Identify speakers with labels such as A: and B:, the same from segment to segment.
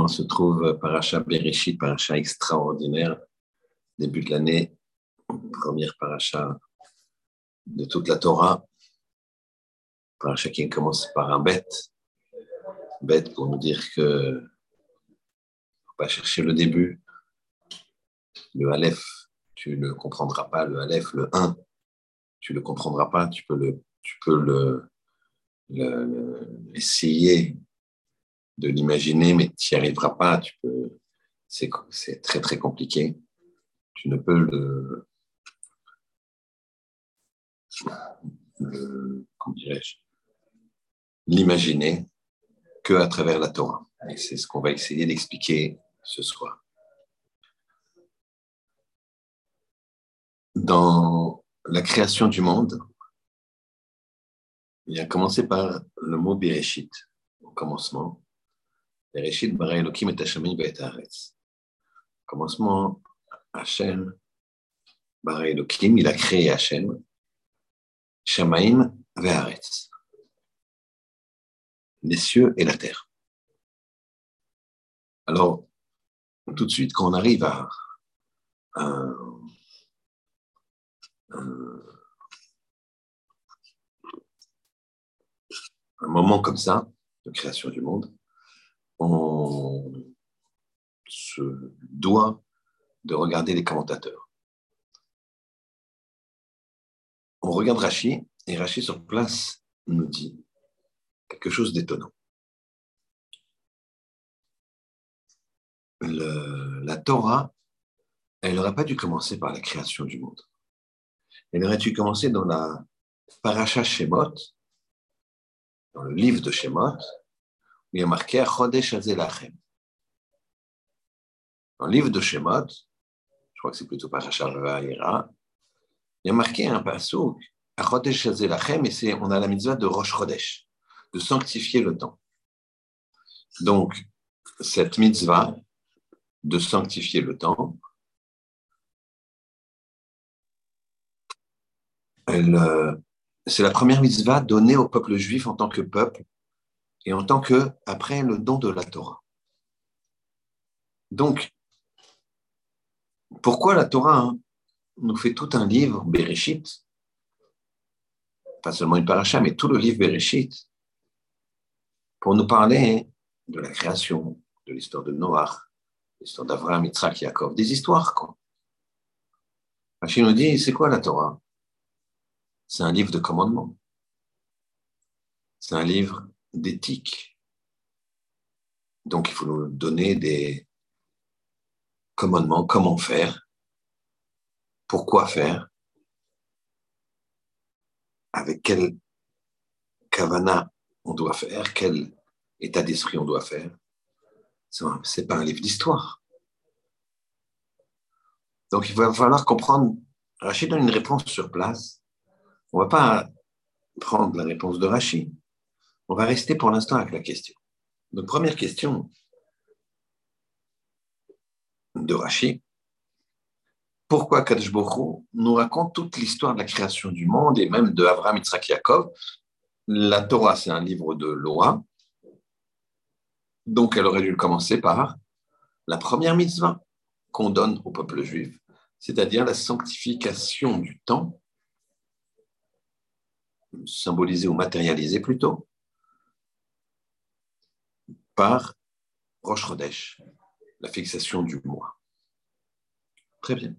A: On se trouve paracha Bereshit, paracha extraordinaire, début de l'année, première paracha de toute la Torah. Paracha qui commence par un bête, bête pour nous dire que faut pas chercher le début. Le Aleph, tu ne comprendras pas. Le Aleph, le 1, tu ne le comprendras pas. Tu peux le, tu peux le, essayer de l'imaginer, mais tu n'y arriveras pas. Tu peux, c'est, très très compliqué. Tu ne peux le, l'imaginer que à travers la Torah. Et c'est ce qu'on va essayer d'expliquer ce soir. Dans la création du monde, il a commencé par le mot Bereshit, au commencement. Commencement, Hashem bara Elohim, il a créé Hashem, Shamaim et. Les cieux et la terre. Alors, tout de suite, quand on arrive à un moment comme ça, de création du monde, on se doit de regarder les commentateurs. On regarde Rachi, et Rachi sur place nous dit quelque chose d'étonnant. la Torah, elle n'aurait pas dû commencer par la création du monde. Elle aurait dû commencer dans la Paracha Shemot, dans le livre de Shemot, il a marqué Chodesh Azelachem. Dans le livre de Shemot, je crois que c'est plutôt Parashat Va'ira, il y a marqué un passouk, Chodesh Azelachem, et on a la mitzvah de Rosh Chodesh, de sanctifier le temps. Donc, cette mitzvah de sanctifier le temps, c'est la première mitzvah donnée au peuple juif en tant que peuple et en tant que, après, le don de la Torah. Donc, pourquoi la Torah hein, nous fait tout un livre, Bereshit, pas seulement une paracha, mais tout le livre Bereshit, pour nous parler de la création, de l'histoire de Noach, l'histoire d'Avraham, Yitzhak, Yaakov, des histoires, quoi. Rachid nous dit, c'est quoi la Torah? C'est un livre de commandement. C'est un livre d'éthique. Donc, il faut nous donner des commandements, comment faire, pourquoi faire, avec quel kavana on doit faire, quel état d'esprit on doit faire. Ce n'est pas un livre d'histoire. Donc, il va falloir comprendre. Rachid donne une réponse sur place on ne va pas prendre la réponse de Rachid. On va rester pour l'instant avec la question. Donc, première question de Rachid. Pourquoi Kadosh nous raconte toute l'histoire de la création du monde et même de Abraham, Yitzhak, Yaakov? La Torah, c'est un livre de loi. Donc, elle aurait dû commencer par la première mitzvah qu'on donne au peuple juif, c'est-à-dire la sanctification du temps symbolisé ou matérialisé plutôt par Rosh Chodesh, la fixation du mois. Très bien.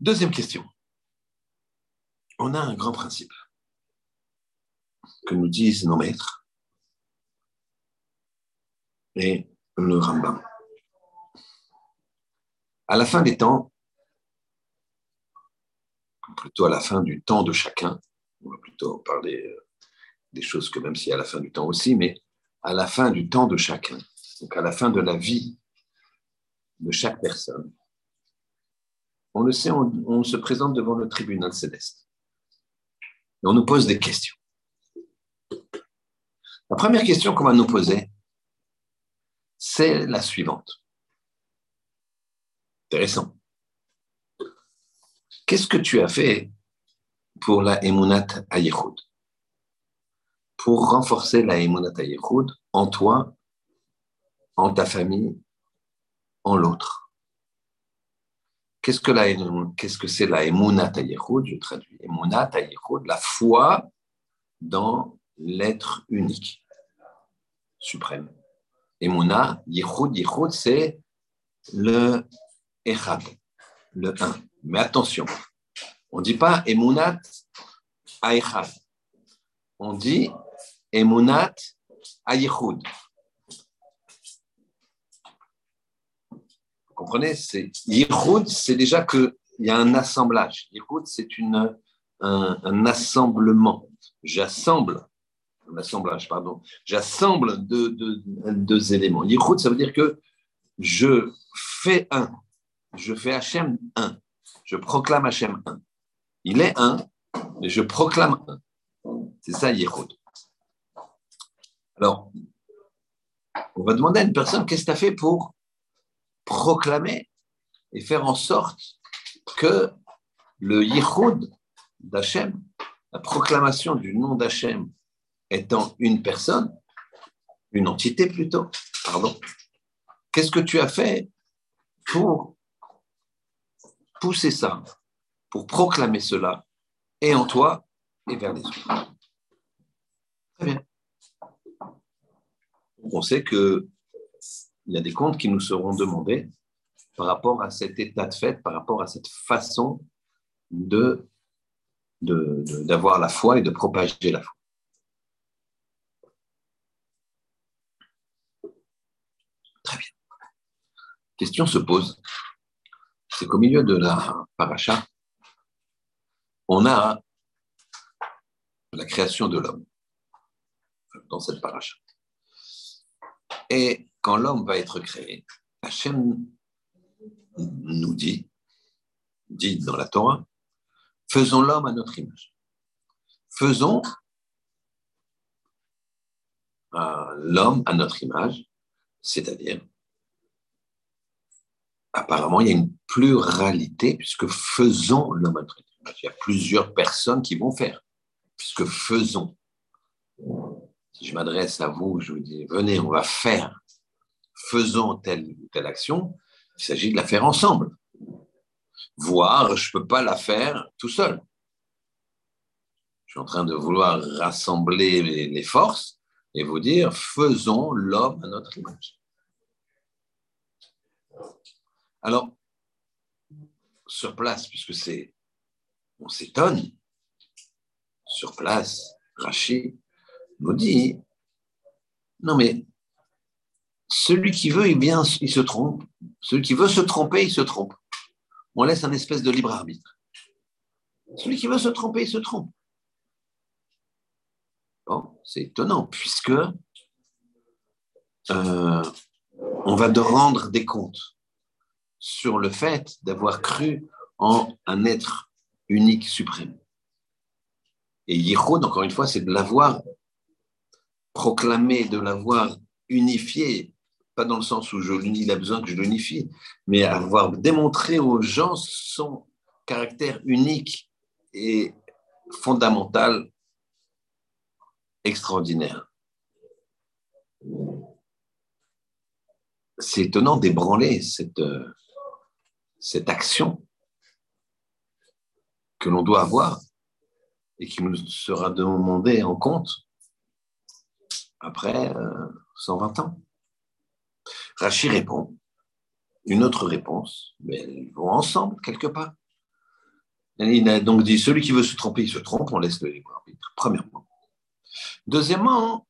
A: Deuxième question. On a un grand principe que nous disent nos maîtres et le Rambam. À la fin des temps, plutôt à la fin du temps de chacun. On va plutôt parler euh, des choses que même si à la fin du temps aussi, mais à la fin du temps de chacun, donc à la fin de la vie de chaque personne. On le sait, on, se présente devant le tribunal céleste. Et on nous pose des questions. La première question qu'on va nous poser, c'est la suivante. Intéressant. Qu'est-ce que tu as fait pour la Emunat Ayechoud pour renforcer la Emunat en toi, en ta famille, en l'autre. Qu'est-ce que la, qu'est-ce que c'est la Emunat Je traduis Emunat la foi dans l'être unique, suprême. Emuna, Yichud, Yichud, c'est le Echad, le un. Mais attention, on ne dit pas Emunat Aechad. On dit Emunat Ayichud. Vous comprenez? Yichud, c'est déjà qu'il y a un assemblage. Yichud, c'est un, un assemblement. J'assemble un assemblage, pardon. J'assemble deux, deux, éléments. Yichud, ça veut dire que je fais un. Je fais Hachem un. Je proclame Hachem un. Il est un, mais je proclame un. C'est ça, Yichud. Alors, on va demander à une personne qu'est-ce que tu as fait pour proclamer et faire en sorte que le Yichud d'Hachem, la proclamation du nom d'Hachem étant une personne, une entité plutôt, pardon, qu'est-ce que tu as fait pour pousser ça, pour proclamer cela, et en toi et vers les autres? Très bien. On sait qu'il y a des comptes qui nous seront demandés par rapport à cet état de fait, par rapport à cette façon de d'avoir la foi et de propager la foi. question se pose, c'est qu'au milieu de la paracha, on a la création de l'homme dans cette paracha. Et quand l'homme va être créé, Hachem nous dit, dit dans la Torah, faisons l'homme à notre image. Faisons euh, l'homme à notre image, c'est-à-dire apparemment, il y a une pluralité, puisque faisons l'homme Il y a plusieurs personnes qui vont faire, puisque faisons. Si je m'adresse à vous, je vous dis, venez, on va faire, faisons telle ou telle action, il s'agit de la faire ensemble. Voir, je ne peux pas la faire tout seul. Je suis en train de vouloir rassembler les forces et vous dire, faisons l'homme à notre image. Alors, sur place, puisque c'est, on s'étonne, sur place, Rachid nous dit, non mais celui qui veut, il, il se trompe. Celui qui veut se tromper, il se trompe. On laisse un espèce de libre arbitre. Celui qui veut se tromper, il se trompe. Bon, c'est étonnant, puisque euh, on va de rendre des comptes sur le fait d'avoir cru en un être unique suprême. Et Yichud, encore une fois, c'est de l'avoir proclamé, de l'avoir unifié, pas dans le sens où je, il a besoin que je l'unifie, mais avoir démontré aux gens son caractère unique et fondamental, extraordinaire. C'est étonnant d'ébranler cette, cette action que l'on doit avoir et qui nous sera demandée en compte après 120 euh, ans. Rachid répond, une autre réponse, mais elles vont ensemble quelque part. Il a donc dit, celui qui veut se tromper, il se trompe, on laisse le libre arbitre, premièrement. Deuxièmement,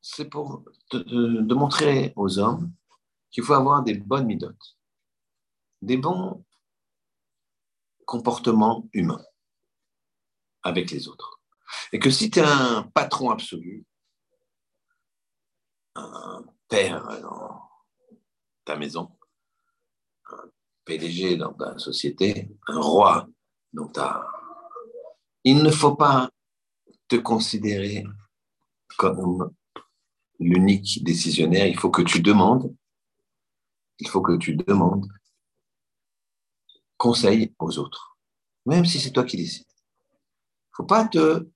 A: c'est pour de, montrer aux hommes qu'il faut avoir des bonnes midotes, des bons comportements humains avec les autres. Et que si tu es un patron absolu, un père dans ta maison, un PDG dans ta société, un roi dans ta... Il ne faut pas te considérer comme l'unique décisionnaire, il faut que tu demandes il faut que tu demandes conseil aux autres, même si c'est toi qui décides. ne faut pas te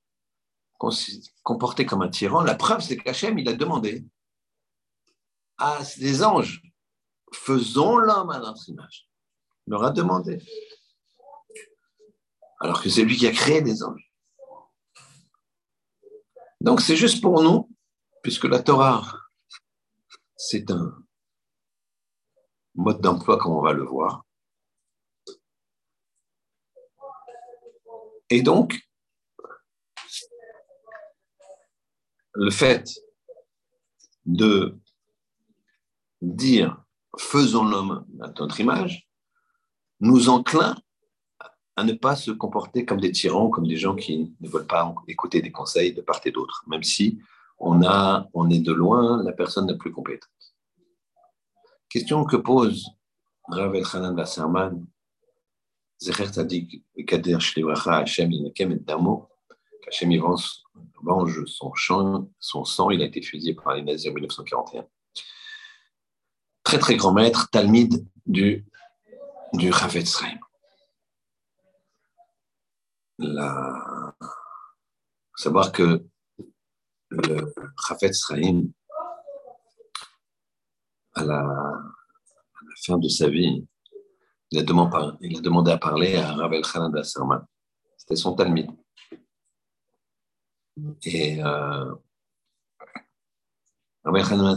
A: comporter comme un tyran. La preuve, c'est qu'Hachem, il a demandé à des anges, faisons l'homme à notre image. Il leur a demandé. Alors que c'est lui qui a créé des anges. Donc c'est juste pour nous, puisque la Torah, c'est un mode d'emploi comme on va le voir. Et donc, le fait de dire faisons l'homme à notre image nous enclin à ne pas se comporter comme des tyrans, comme des gens qui ne veulent pas écouter des conseils de part et d'autre, même si on, a, on est de loin la personne la plus compétente. Question que pose Rav Elchanan Basserman, Zecher Kader Hashem et Damo, qu'Hachem venge son, champ, son sang, il a été fusillé par les nazis en 1941. Très très grand maître, Talmid du, du Chavetz la... savoir que le Chafetz Sraim, à la, fin de sa vie, il a, demandé, à parler à Ravel Khanan Serman. C'était son Talmud. Et euh,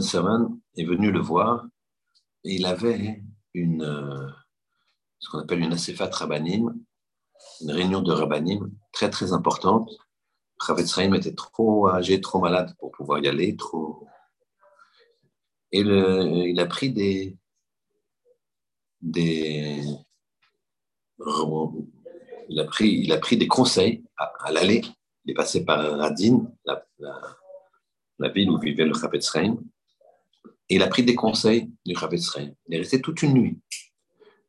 A: Serman est venu le voir et il avait une, euh, ce qu'on appelle une Asefat Rabbanim, une réunion de rabbinim très très importante. Chavetz était trop âgé, trop malade pour pouvoir y aller. Et il a pris des, il a pris, il a pris des conseils à, l'aller. Il est passé par Radin, la, ville où vivait le Chavetz et il a pris des conseils du Chavetz Il est resté toute une nuit,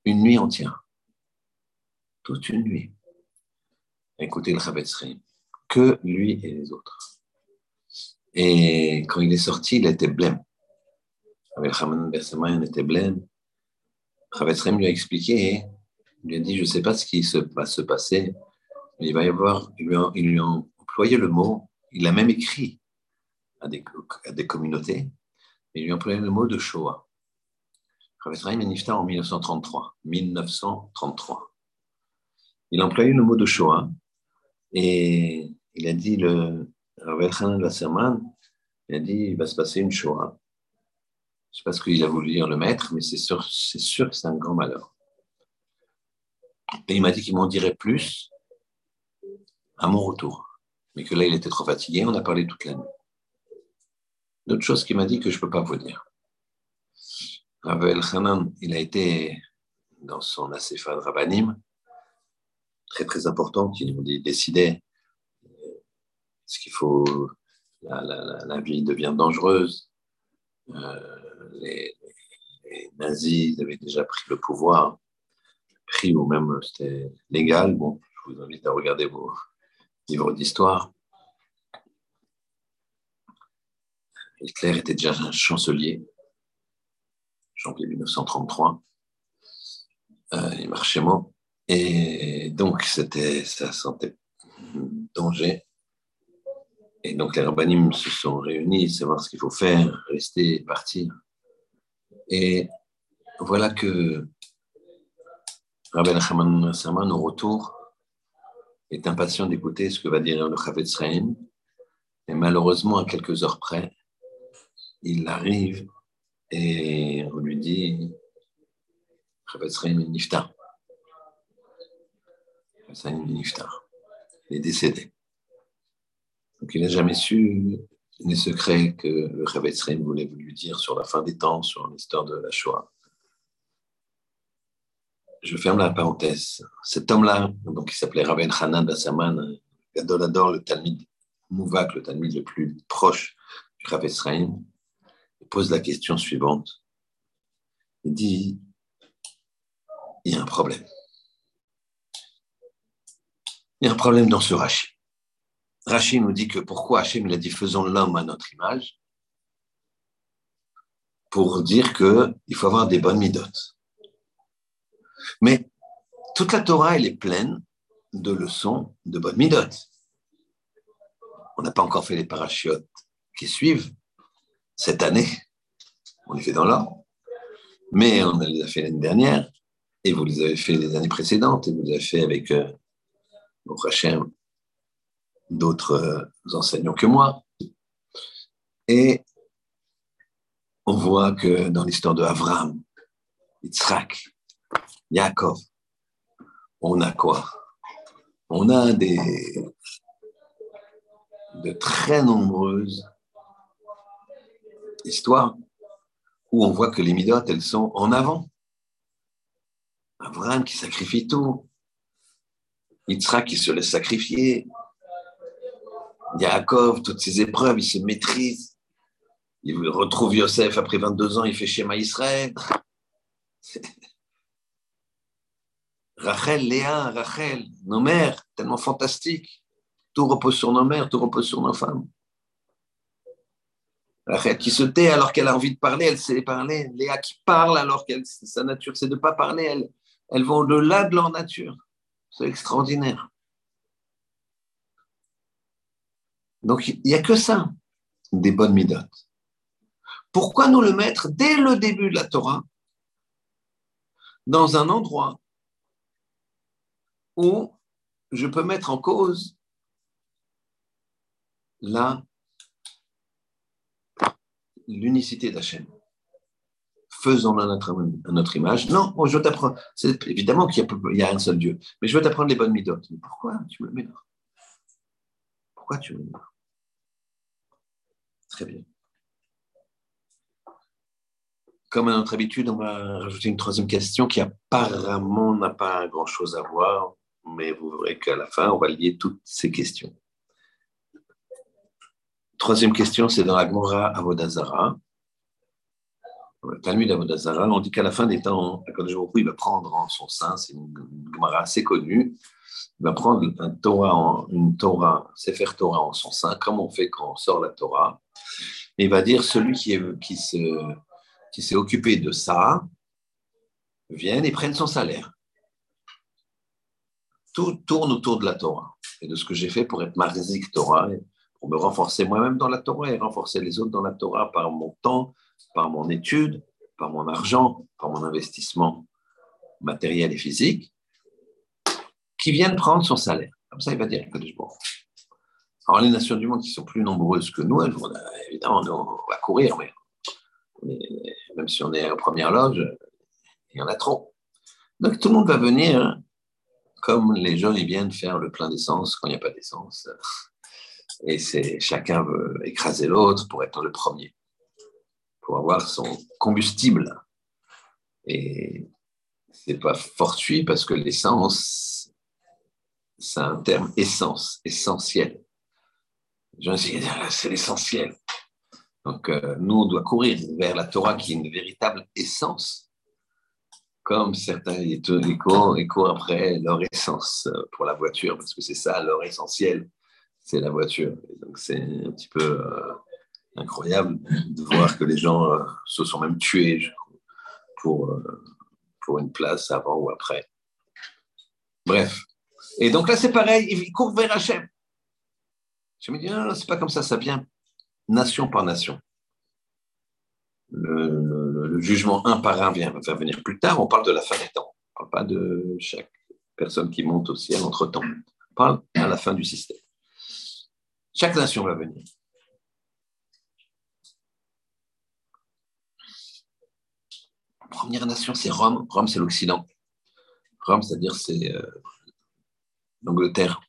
A: une nuit entière, toute une nuit écouter le Chavetz que lui et les autres. Et quand il est sorti, il était blême. Avec Haman il était blême. Lui a expliqué, il lui a dit, je ne sais pas ce qui va se passer, il va y avoir, il lui a, employé le mot, il a même écrit à des, à des communautés, il lui a employé le mot de Shoah. Est nifta en 1933. 1933. Il a employé le mot de Shoah, et il a dit, le Ravel Khan Wasserman, il a dit, il va se passer une Shoah. Je ne sais pas ce qu'il a voulu dire le maître, mais c'est sûr, c'est sûr que c'est un grand malheur. Et il m'a dit qu'il m'en dirait plus à mon retour. Mais que là, il était trop fatigué, on a parlé toute la nuit. D'autres chose qu'il m'a dit que je ne peux pas vous dire. Ravel Khanan, il a été dans son de Rabbanim, très très important qui nous décidait ce qu'il faut, la, vie devient dangereuse. Euh, les, nazis avaient déjà pris le pouvoir, pris ou même c'était légal. Bon, je vous invite à regarder vos livres d'histoire. Hitler était déjà un chancelier, janvier 1933. Euh, il marchait mot. Et donc, c'était, ça sentait danger. Et donc, les rabbinim se sont réunis, savoir ce qu'il faut faire, rester, partir. Et voilà que Rabbi Nachman Saman, au retour, est impatient d'écouter ce que va dire le Chavetz Sraim. Et malheureusement, à quelques heures près, il arrive et on lui dit Chavetz Sraim est nifta. Il est décédé. Donc il n'a jamais su les secrets que le Chavetz voulait lui dire sur la fin des temps, sur l'histoire de la Shoah. Je ferme la parenthèse. Cet homme-là, il s'appelait Rabben Hanan Bassaman, Gadolador, le Talmud Mouvak, le Talmud le plus proche du Chavetz il pose la question suivante. Il dit, il y a un problème. Il y a un problème dans ce Rashi. Rashi nous dit que pourquoi Hachem il a dit faisons l'homme à notre image pour dire qu'il faut avoir des bonnes midotes. Mais toute la Torah, elle est pleine de leçons de bonnes midotes. On n'a pas encore fait les parachutes qui suivent cette année. On les fait dans l'ordre. Mais on les a fait l'année dernière. Et vous les avez fait les années précédentes. Et vous les avez fait avec euh, d'autres euh, enseignants que moi. Et on voit que dans l'histoire de Avram, Yitzhak, Yaakov, on a quoi? On a des, de très nombreuses histoires où on voit que les midotes, elles sont en avant. Abraham qui sacrifie tout. Yitzhak qui se laisse sacrifier. Yaakov, toutes ses épreuves, il se maîtrise. Il retrouve Yosef après 22 ans, il fait schéma Israël. Rachel, Léa, Rachel, nos mères, tellement fantastiques. Tout repose sur nos mères, tout repose sur nos femmes. Rachel qui se tait alors qu'elle a envie de parler, elle sait parler. Léa qui parle alors que sa nature, c'est de ne pas parler. Elles, vont au-delà de leur nature. C'est extraordinaire. Donc, il n'y a que ça, des bonnes midotes. Pourquoi nous le mettre dès le début de la Torah dans un endroit où je peux mettre en cause la l'unicité d'Hachem. Faisons-le à notre, image. Non, je veux t'apprendre. C'est évidemment qu'il y, a un seul Dieu, mais je veux t'apprendre les bonnes midotes. Mais pourquoi tu me là Pourquoi tu me là Très bien. Comme à notre habitude, on va rajouter une troisième question qui apparemment n'a pas grand-chose à voir, mais vous verrez qu'à la fin, on va lier toutes ces questions. Troisième question, c'est dans la Gemara Avodazara. Talmud Avodazara, on dit qu'à la fin des temps, il va prendre en son sein, c'est une Gemara assez connue, il va prendre un Torah une Torah, en son sein, comme on fait quand on sort la Torah, et il va dire celui qui, qui s'est occupé de ça vienne et prenne son salaire. Tout tourne autour de la Torah et de ce que j'ai fait pour être marzik Torah, pour me renforcer moi-même dans la Torah et renforcer les autres dans la Torah par mon temps, par mon étude, par mon argent, par mon investissement matériel et physique, qui viennent prendre son salaire. Comme ça, il va dire bon. Alors, les nations du monde qui sont plus nombreuses que nous, elles vont, évidemment, on va courir, mais, même si on est en première loge, il y en a trop. Donc, tout le monde va venir comme les gens ils viennent faire le plein d'essence quand il n'y a pas d'essence et c'est chacun veut écraser l'autre pour être le premier, pour avoir son combustible. Et c'est pas fortuit parce que l'essence, c'est un terme essence, essentiel. C'est l'essentiel. Donc, euh, nous, on doit courir vers la Torah qui est une véritable essence, comme certains ils courent après leur essence pour la voiture, parce que c'est ça leur essentiel c'est la voiture. donc c'est un petit peu euh, incroyable de voir que les gens euh, se sont même tués pour, euh, pour une place avant ou après. Bref. Et donc là, c'est pareil, il court vers Hachem. Je me dis, non, c'est pas comme ça, ça vient nation par nation. Jugement un par un vient, va venir plus tard, on parle de la fin des temps. On ne parle pas de chaque personne qui monte au ciel entre-temps. On parle à la fin du système. Chaque nation va venir. Première nation, c'est Rome. Rome, c'est l'Occident. Rome, c'est-à-dire c'est euh, l'Angleterre,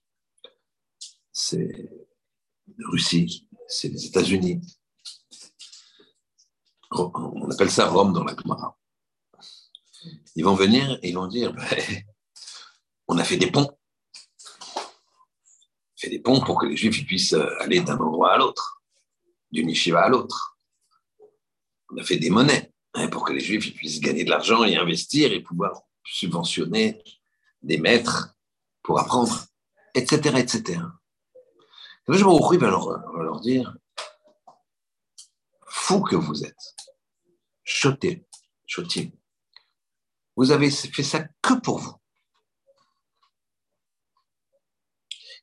A: c'est la Russie, c'est les États-Unis. On appelle ça Rome dans la Gemara. Ils vont venir et ils vont dire ben, on a fait des ponts fait des ponts pour que les Juifs puissent aller d'un endroit à l'autre, d'une yeshiva à l'autre. On a fait des monnaies hein, pour que les Juifs puissent gagner de l'argent et investir et pouvoir subventionner des maîtres pour apprendre, etc. etc. Le je va leur, va leur dire Fou que vous êtes, choté, chotim, vous avez fait ça que pour vous.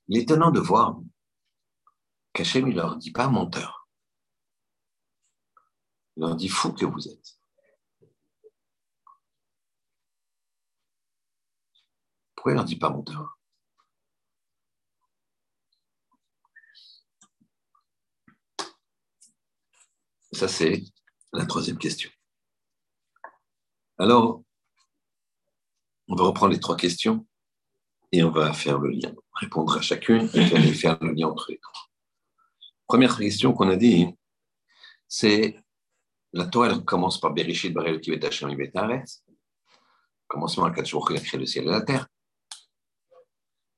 A: Il est étonnant de voir qu'Hachem, il leur dit pas menteur. Il leur dit fou que vous êtes. Pourquoi il leur dit pas menteur? Ça, c'est la troisième question. Alors, on va reprendre les trois questions et on va faire le lien, répondre à chacune et faire le lien entre les trois. Première question qu'on a dit, c'est la Torah, elle commence par Bereshit Barel Kivet Hashem Commencement à quatre jours a créé le ciel et la terre.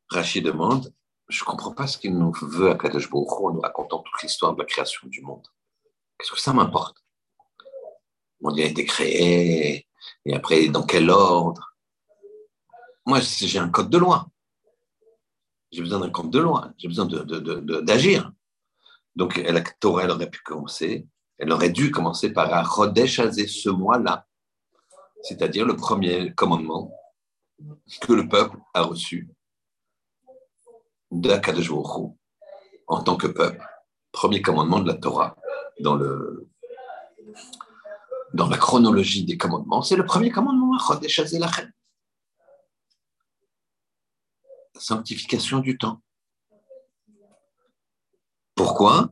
A: Rachid demande Je ne comprends pas ce qu'il nous veut à Kadosh en nous racontant toute l'histoire de la création du monde. Qu'est-ce que ça m'importe? Le monde a été créé, et après, dans quel ordre? Moi, j'ai un code de loi. J'ai besoin d'un code de loi. J'ai besoin d'agir. Donc, la Torah, elle aurait pu commencer, elle aurait dû commencer par un Chodesh ce mois-là, c'est-à-dire le premier commandement que le peuple a reçu d'Akadosh en tant que peuple. Premier commandement de la Torah dans, le, dans la chronologie des commandements, c'est le premier commandement, La sanctification du temps. Pourquoi?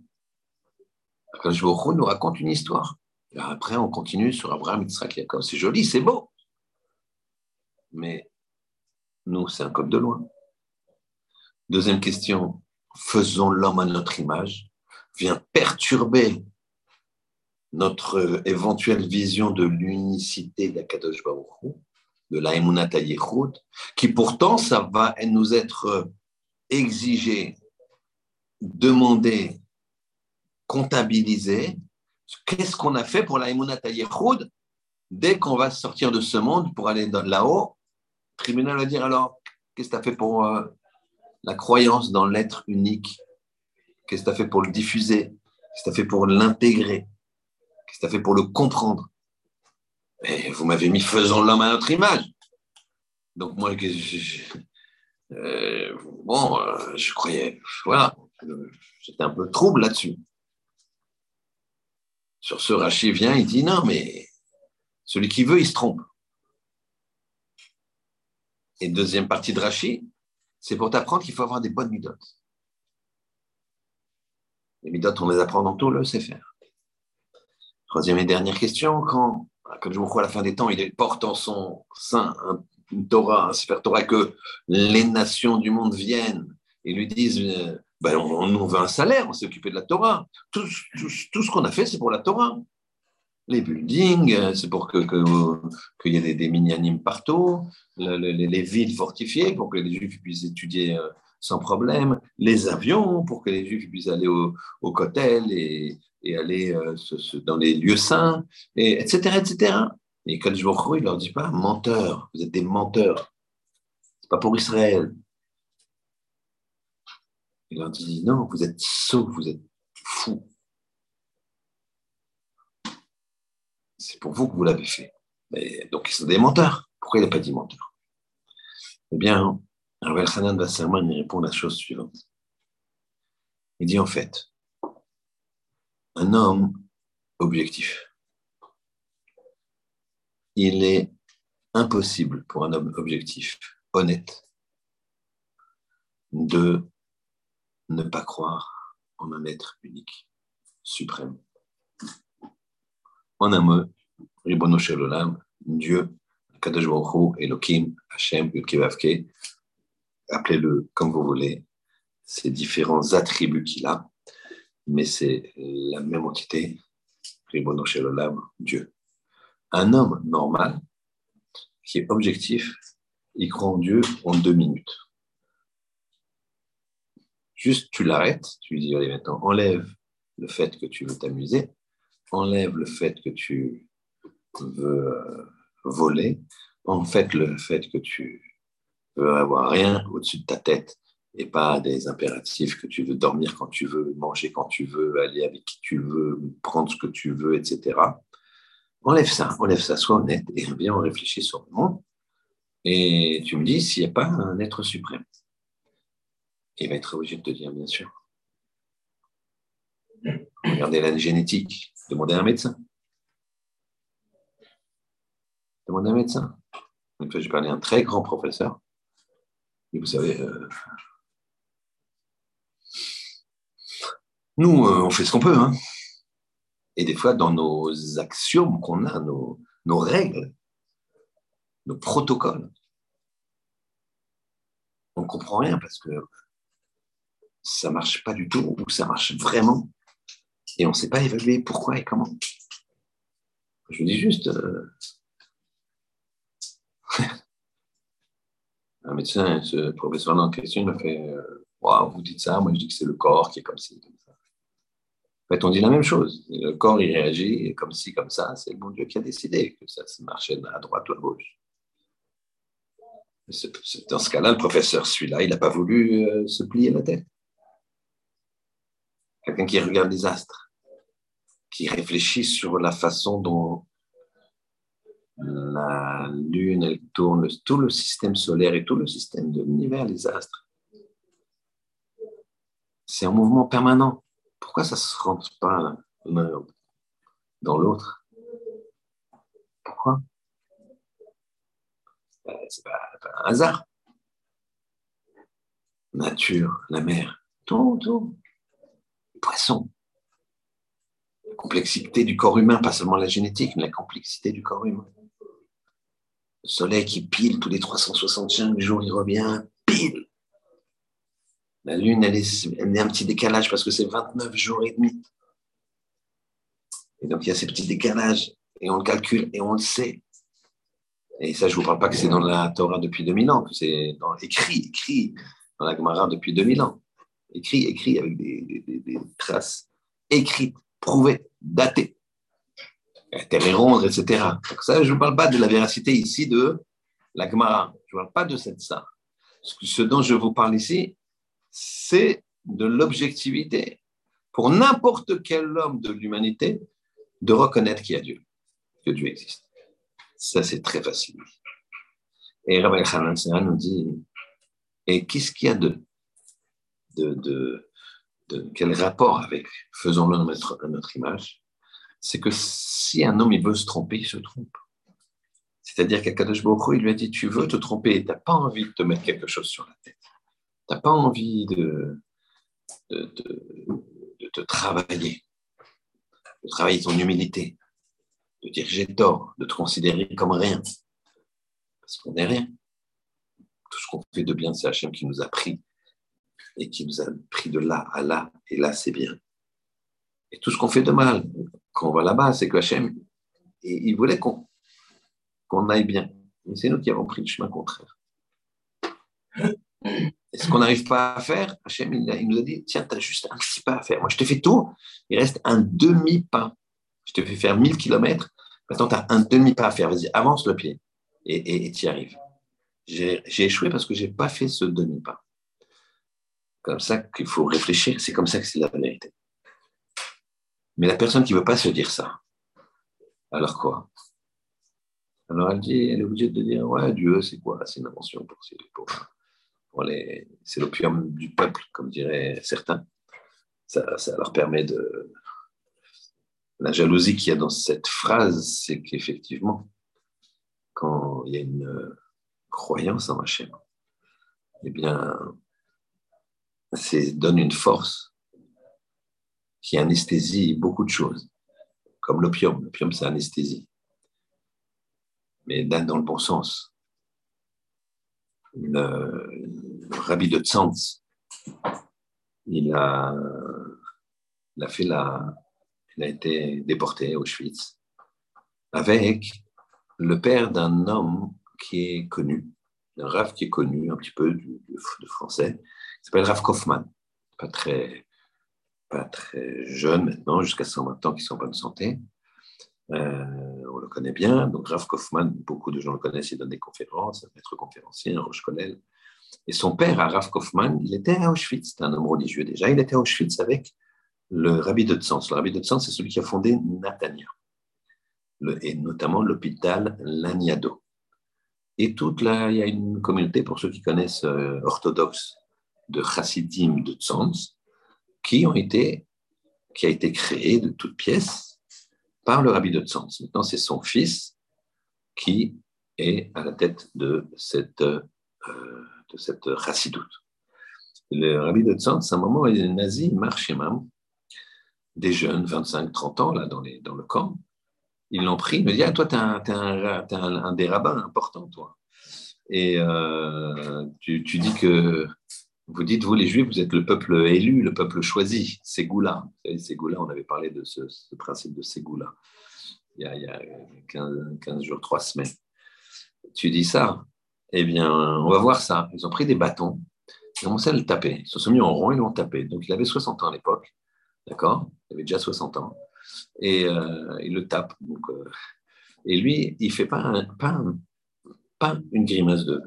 A: Que nous raconte une histoire. après, on continue sur Abraham, Yitzhak, Yaakov. C'est joli, c'est beau. Mais nous, c'est un code de loi. Deuxième question, faisons l'homme à notre image, vient perturber notre éventuelle vision de l'unicité d'Akadosh Baruch de la Emunat qui pourtant, ça va nous être exigé demander, comptabiliser qu'est-ce qu'on a fait pour la Emunat dès qu'on va sortir de ce monde pour aller là-haut? Le tribunal va dire alors, qu'est-ce que tu as fait pour euh, la croyance dans l'être unique? Qu'est-ce que tu as fait pour le diffuser? Qu'est-ce que tu as fait pour l'intégrer? Qu'est-ce que tu fait pour le comprendre? Vous m'avez mis faisons l'homme à notre image. Donc moi, euh, bon, euh, je croyais, voilà, J'étais un peu trouble là-dessus. Sur ce, Rachid vient, il dit non, mais celui qui veut, il se trompe. Et deuxième partie de Rachid, c'est pour t'apprendre qu'il faut avoir des bonnes midotes. Les midotes, on les apprend dans tout le faire. Troisième et dernière question, quand, comme je me crois à la fin des temps, il porte en son sein une Torah, un Sefer Torah, que les nations du monde viennent et lui disent euh, ben, on, veut un salaire, on s'est occupé de la Torah. Tout, ce qu'on a fait, c'est pour la Torah. Les buildings, euh, c'est pour qu'il que, y ait des, des mini-animes partout, les, villes fortifiées pour que les Juifs puissent étudier euh, sans problème, les avions pour que les Juifs puissent aller au, au Kotel et, aller euh, dans les lieux saints, et, etc., etc. Et quand je il leur dit pas menteurs, vous êtes des menteurs. C'est pas pour Israël, il leur dit non, vous êtes sot, vous êtes fou. C'est pour vous que vous l'avez fait. donc, ils sont des menteurs. Pourquoi il n'a pas dit menteur? Eh bien, Rabbi Hanan Wasserman répond la chose suivante. Il dit en fait, un homme objectif, il est impossible pour un homme objectif, honnête, de ne pas croire en un être unique, suprême. En un mot, Ribono Shelolam, Dieu, Kadosh Baruch Elohim, Hashem, appelez-le comme vous voulez, ces différents attributs qu'il a, mais c'est la même entité, Ribono Shelolam, Dieu. Un homme normal, qui est objectif, il croit en Dieu en deux minutes. Juste, tu l'arrêtes, tu lui dis, allez, maintenant, enlève le fait que tu veux t'amuser, enlève le fait que tu veux euh, voler, en fait le fait que tu veux avoir rien au-dessus de ta tête et pas des impératifs que tu veux dormir quand tu veux, manger quand tu veux, aller avec qui tu veux, prendre ce que tu veux, etc. Enlève ça, enlève ça, sois honnête et viens on réfléchit sur le monde. Et tu me dis s'il n'y a pas un être suprême il va être obligé de te dire, bien sûr. Regardez la génétique. Demandez à un médecin. Demandez à un médecin. Une fois, j'ai parlé à un très grand professeur. Et vous savez, euh, nous, euh, on fait ce qu'on peut. Hein. Et des fois, dans nos axiomes qu'on a, nos, règles, nos protocoles, on ne comprend rien parce que ça ne marche pas du tout ou ça marche vraiment et on ne sait pas évaluer pourquoi et comment. Je vous dis juste, euh, un médecin, ce professeur en question, il m'a fait euh, Vous dites ça, moi je dis que c'est le corps qui est comme ci, comme ça. En fait, on dit la même chose. Le corps, il réagit comme ci, comme ça. C'est le bon Dieu qui a décidé que ça se marchait à droite ou à gauche. Dans ce cas-là, le professeur, celui-là, il n'a pas voulu euh, se plier la tête. Quelqu'un qui regarde les astres, qui réfléchit sur la façon dont la Lune, elle tourne, tout le système solaire et tout le système de l'univers, les astres. C'est un mouvement permanent. Pourquoi ça ne se rentre pas l'un dans l'autre? Pourquoi? C'est pas, pas un hasard. Nature, la mer, tout, tout. Les poissons. La complexité du corps humain, pas seulement la génétique, mais la complexité du corps humain. Le soleil qui pile tous les 365 jours, il revient pile. La lune, elle est, elle un petit décalage parce que c'est 29 jours et demi. Et donc, il y a ces petits décalages et on le calcule et on le sait. Et ça, je ne vous parle pas que c'est dans la Torah depuis 2000 ans, que c'est écrit, écrit dans la Gemara depuis 2000 ans. Écrit, écrit avec des, traces écrites, prouvées, datées terre est ronde, etc. Donc ça, je ne vous parle pas de la véracité ici de la Gemara. Je ne parle pas de cette ça. Ce dont je vous parle ici, c'est de l'objectivité pour n'importe quel homme de l'humanité de reconnaître qu'il y a Dieu, que Dieu existe. Ça, c'est très facile. Et Rabbi Hanan nous dit, et qu'est-ce qu'il y a de, de, de, quel rapport avec faisons-le notre, notre image? C'est que si un homme il veut se tromper, il se trompe. C'est-à-dire qu'Akadosh Baruch il lui a dit Tu veux te tromper, tu n'as pas envie de te mettre quelque chose sur la tête. N'as pas envie de, de, te travailler, de travailler ton humilité, de dire j'ai tort, de te considérer comme rien. Parce qu'on n'est rien. Tout ce qu'on fait de bien, c'est Hachem qui nous a pris et qui nous a pris de là à là, et là, c'est bien. Et tout ce qu'on fait de mal, quand on va là-bas, c'est que Hachem, il voulait qu'on aille bien. Mais c'est nous qui avons pris le chemin contraire. Ce qu'on n'arrive pas à faire, Hachem, il, nous a dit Tiens, tu as juste un petit pas à faire. Moi, je te fais tout, il reste un demi-pas. Je te fais faire 1000 km, maintenant tu as un demi-pas à faire. Vas-y, avance le pied et tu y arrives. J'ai échoué parce que je n'ai pas fait ce demi-pas. Comme ça qu'il faut réfléchir, c'est comme ça que c'est la vérité. Mais la personne qui ne veut pas se dire ça, alors quoi? Alors elle dit, elle est obligée de dire, ouais, Dieu, c'est quoi? C'est une invention pour, pour, pour c'est l'opium du peuple, comme diraient certains. Ça, leur permet de. La jalousie qu'il y a dans cette phrase, c'est qu'effectivement, quand il y a une croyance en Hachem, eh bien, ça donne une force qui anesthésie beaucoup de choses, comme l'opium. L'opium, c'est anesthésie, mais dans le bon sens. Rabbi de Tzantz, il a, a fait la, il a été déporté à Auschwitz avec le père d'un homme qui est connu, un Rav qui est connu un petit peu de, français, qui s'appelle Rav Kaufmann, pas très pas très jeune maintenant, jusqu'à 120 ans, qui sont en bonne santé. Euh, on le connaît bien. Donc, Rav Kaufmann, beaucoup de gens le connaissent, il donne des conférences, un maître conférencier, un Roche. Et son père, Rav Kaufmann, il était à Auschwitz, c'était un homme religieux déjà. Il était à Auschwitz avec le rabbi de Tzans. Le rabbi de Tzans, c'est celui qui a fondé Natania, et notamment l'hôpital Laniado. Et toute là, il y a une communauté, pour ceux qui connaissent euh, orthodoxe, de chassidim de Tzans, qui a été créé de toutes pièces par le rabbi de Tzantz. Maintenant, c'est son fils qui est à la tête de cette, euh, de cette chassidoute. Le rabbi de Tzantz, à un moment, il est nazi, il marche imam, des jeunes, 25, 30 ans, là, dans, le camp. Ils l'ont pris, il me dit Ah, toi, tu es, un, des rabbins importants, toi. Et euh, tu, dis que vous dites, vous les Juifs, vous êtes le peuple élu, le peuple choisi, Ségoula. Vous savez, on avait parlé de ce, principe de Ségoula il y a, il y a 15, jours, 3 semaines. Tu dis ça, eh bien, on va voir ça. Ils ont pris des bâtons, ils ont commencé à le taper. Ils se sont mis en rond, ils l'ont tapé. Donc, il avait 60 ans à l'époque, d'accord? Il avait déjà 60 ans. Et euh, il le tape. Euh, et lui, il ne fait pas, pas, pas une grimace de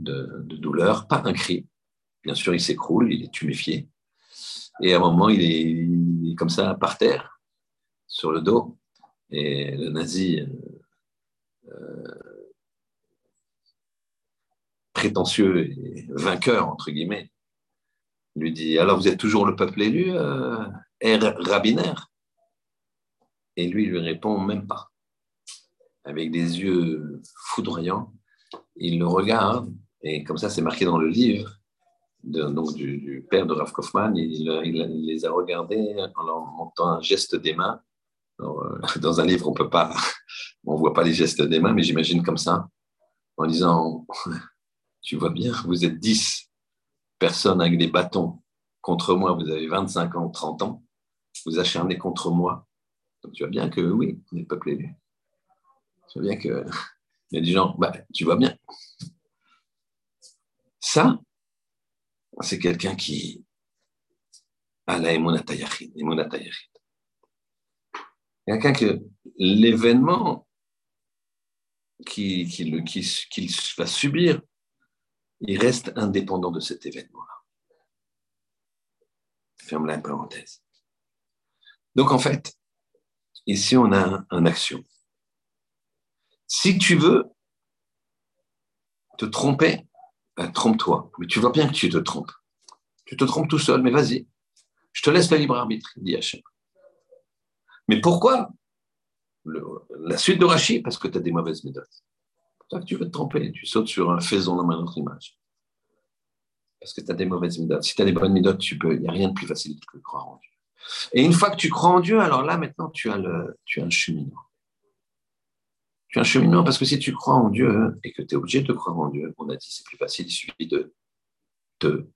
A: de, douleur, pas un cri. Bien sûr, il s'écroule, il est tuméfié. Et à un moment, il est, comme ça par terre, sur le dos. Et le nazi, euh, euh, prétentieux et vainqueur, entre guillemets, lui dit Alors, vous êtes toujours le peuple élu, euh, Rabiner Et lui lui répond Même pas. Avec des yeux foudroyants, il le regarde et comme ça, c'est marqué dans le livre donc du, père de Rav Kaufman. Il, les a regardés en leur montant un geste des mains. Euh, dans un livre, on peut pas, on voit pas les gestes des mains, mais j'imagine comme ça, en disant, tu vois bien, vous êtes 10 personnes avec des bâtons contre moi, vous avez 25 ans, 30 ans, vous acharnez contre moi. Donc tu vois bien que oui, on est peuple élu. Tu vois bien que il y a des gens, bah, tu vois bien, ça, c'est quelqu'un qui a la Yachid. Quelqu'un que l'événement qu'il qui, va subir, il reste indépendant de cet événement-là. Ferme la parenthèse. Donc en fait, ici on a un action. Si tu veux te tromper, euh, trompe-toi. Mais tu vois bien que tu te trompes. Tu te trompes tout seul, mais vas-y. Je te laisse le libre arbitre, dit Hachem. Mais pourquoi La suite de Rachid, parce que tu as des mauvaises méthodes. C'est pour ça que tu veux te tromper. Tu sautes sur un faison dans autre image. Parce que tu as des mauvaises méthodes. Si tu as des bonnes méthodes, tu peux. Il n'y a rien de plus facile que de croire en Dieu. Et une fois que tu crois en Dieu, alors là, maintenant, tu as, le, tu as cheminement tu es un cheminement parce que si tu crois en Dieu et que tu es obligé de croire en Dieu, on a dit c'est plus facile, il suffit de, de,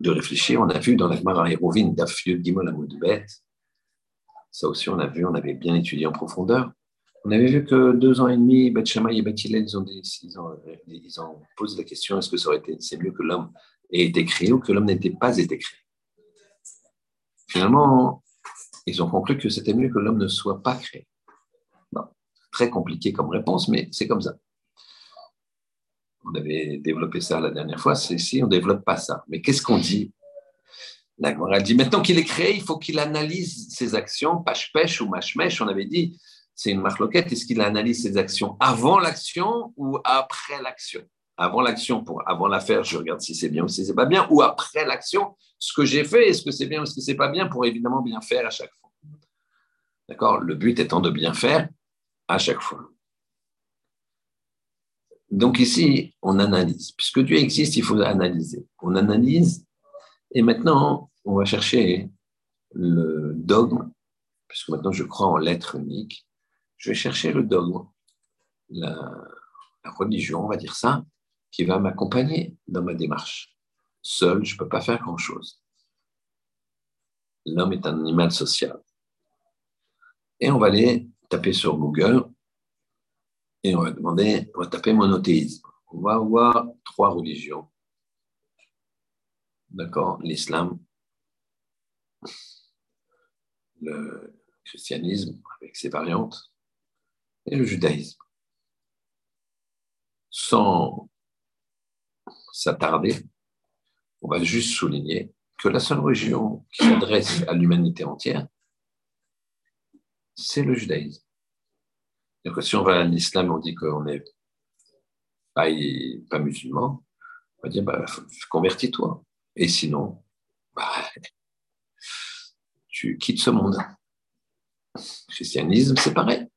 A: de réfléchir. On a vu dans la Gemara Hérovine d'Afieux Gimol bête. ça aussi on a vu, on avait bien étudié en profondeur. On avait vu que deux ans et demi, Beth et Beth ils ont, ils, posé la question est-ce que c'est mieux que l'homme ait été créé ou que l'homme n'était pas été créé? Finalement, ils ont conclu que c'était mieux que l'homme ne soit pas créé très compliqué comme réponse, mais c'est comme ça. On avait développé ça la dernière fois, c'est si on ne développe pas ça. Mais qu'est-ce qu'on dit? La dit maintenant qu'il est créé, il faut qu'il analyse ses actions, pêche ou mâche-mèche, on avait dit, c'est une marloquette. Est-ce qu'il analyse ses actions avant l'action ou après l'action? Avant l'action, pour avant la faire, je regarde si c'est bien ou si c'est pas bien, ou après l'action, ce que j'ai fait, est-ce que c'est bien ou est-ce que c'est pas bien, pour évidemment bien faire à chaque fois? D'accord? Le but étant de bien faire, à chaque fois. Donc ici, on analyse. Puisque Dieu existe, il faut analyser. On analyse et maintenant, on va chercher le dogme, puisque maintenant je crois en l'être unique. Je vais chercher le dogme, la, religion, on va dire ça, qui va m'accompagner dans ma démarche. Seul, je ne peux pas faire grand-chose. L'homme est un animal social. Et on va aller taper sur Google et on va demander, on va taper monothéisme. On va avoir trois religions. D'accord L'islam, le christianisme avec ses variantes et le judaïsme. Sans s'attarder, on va juste souligner que la seule religion qui s'adresse à l'humanité entière, c'est le judaïsme. Donc, si on va à l'islam, on dit qu'on n'est pas, pas, musulman, on va dire bah, convertis-toi. Et sinon, bah, tu quittes ce monde. Le christianisme, c'est pareil.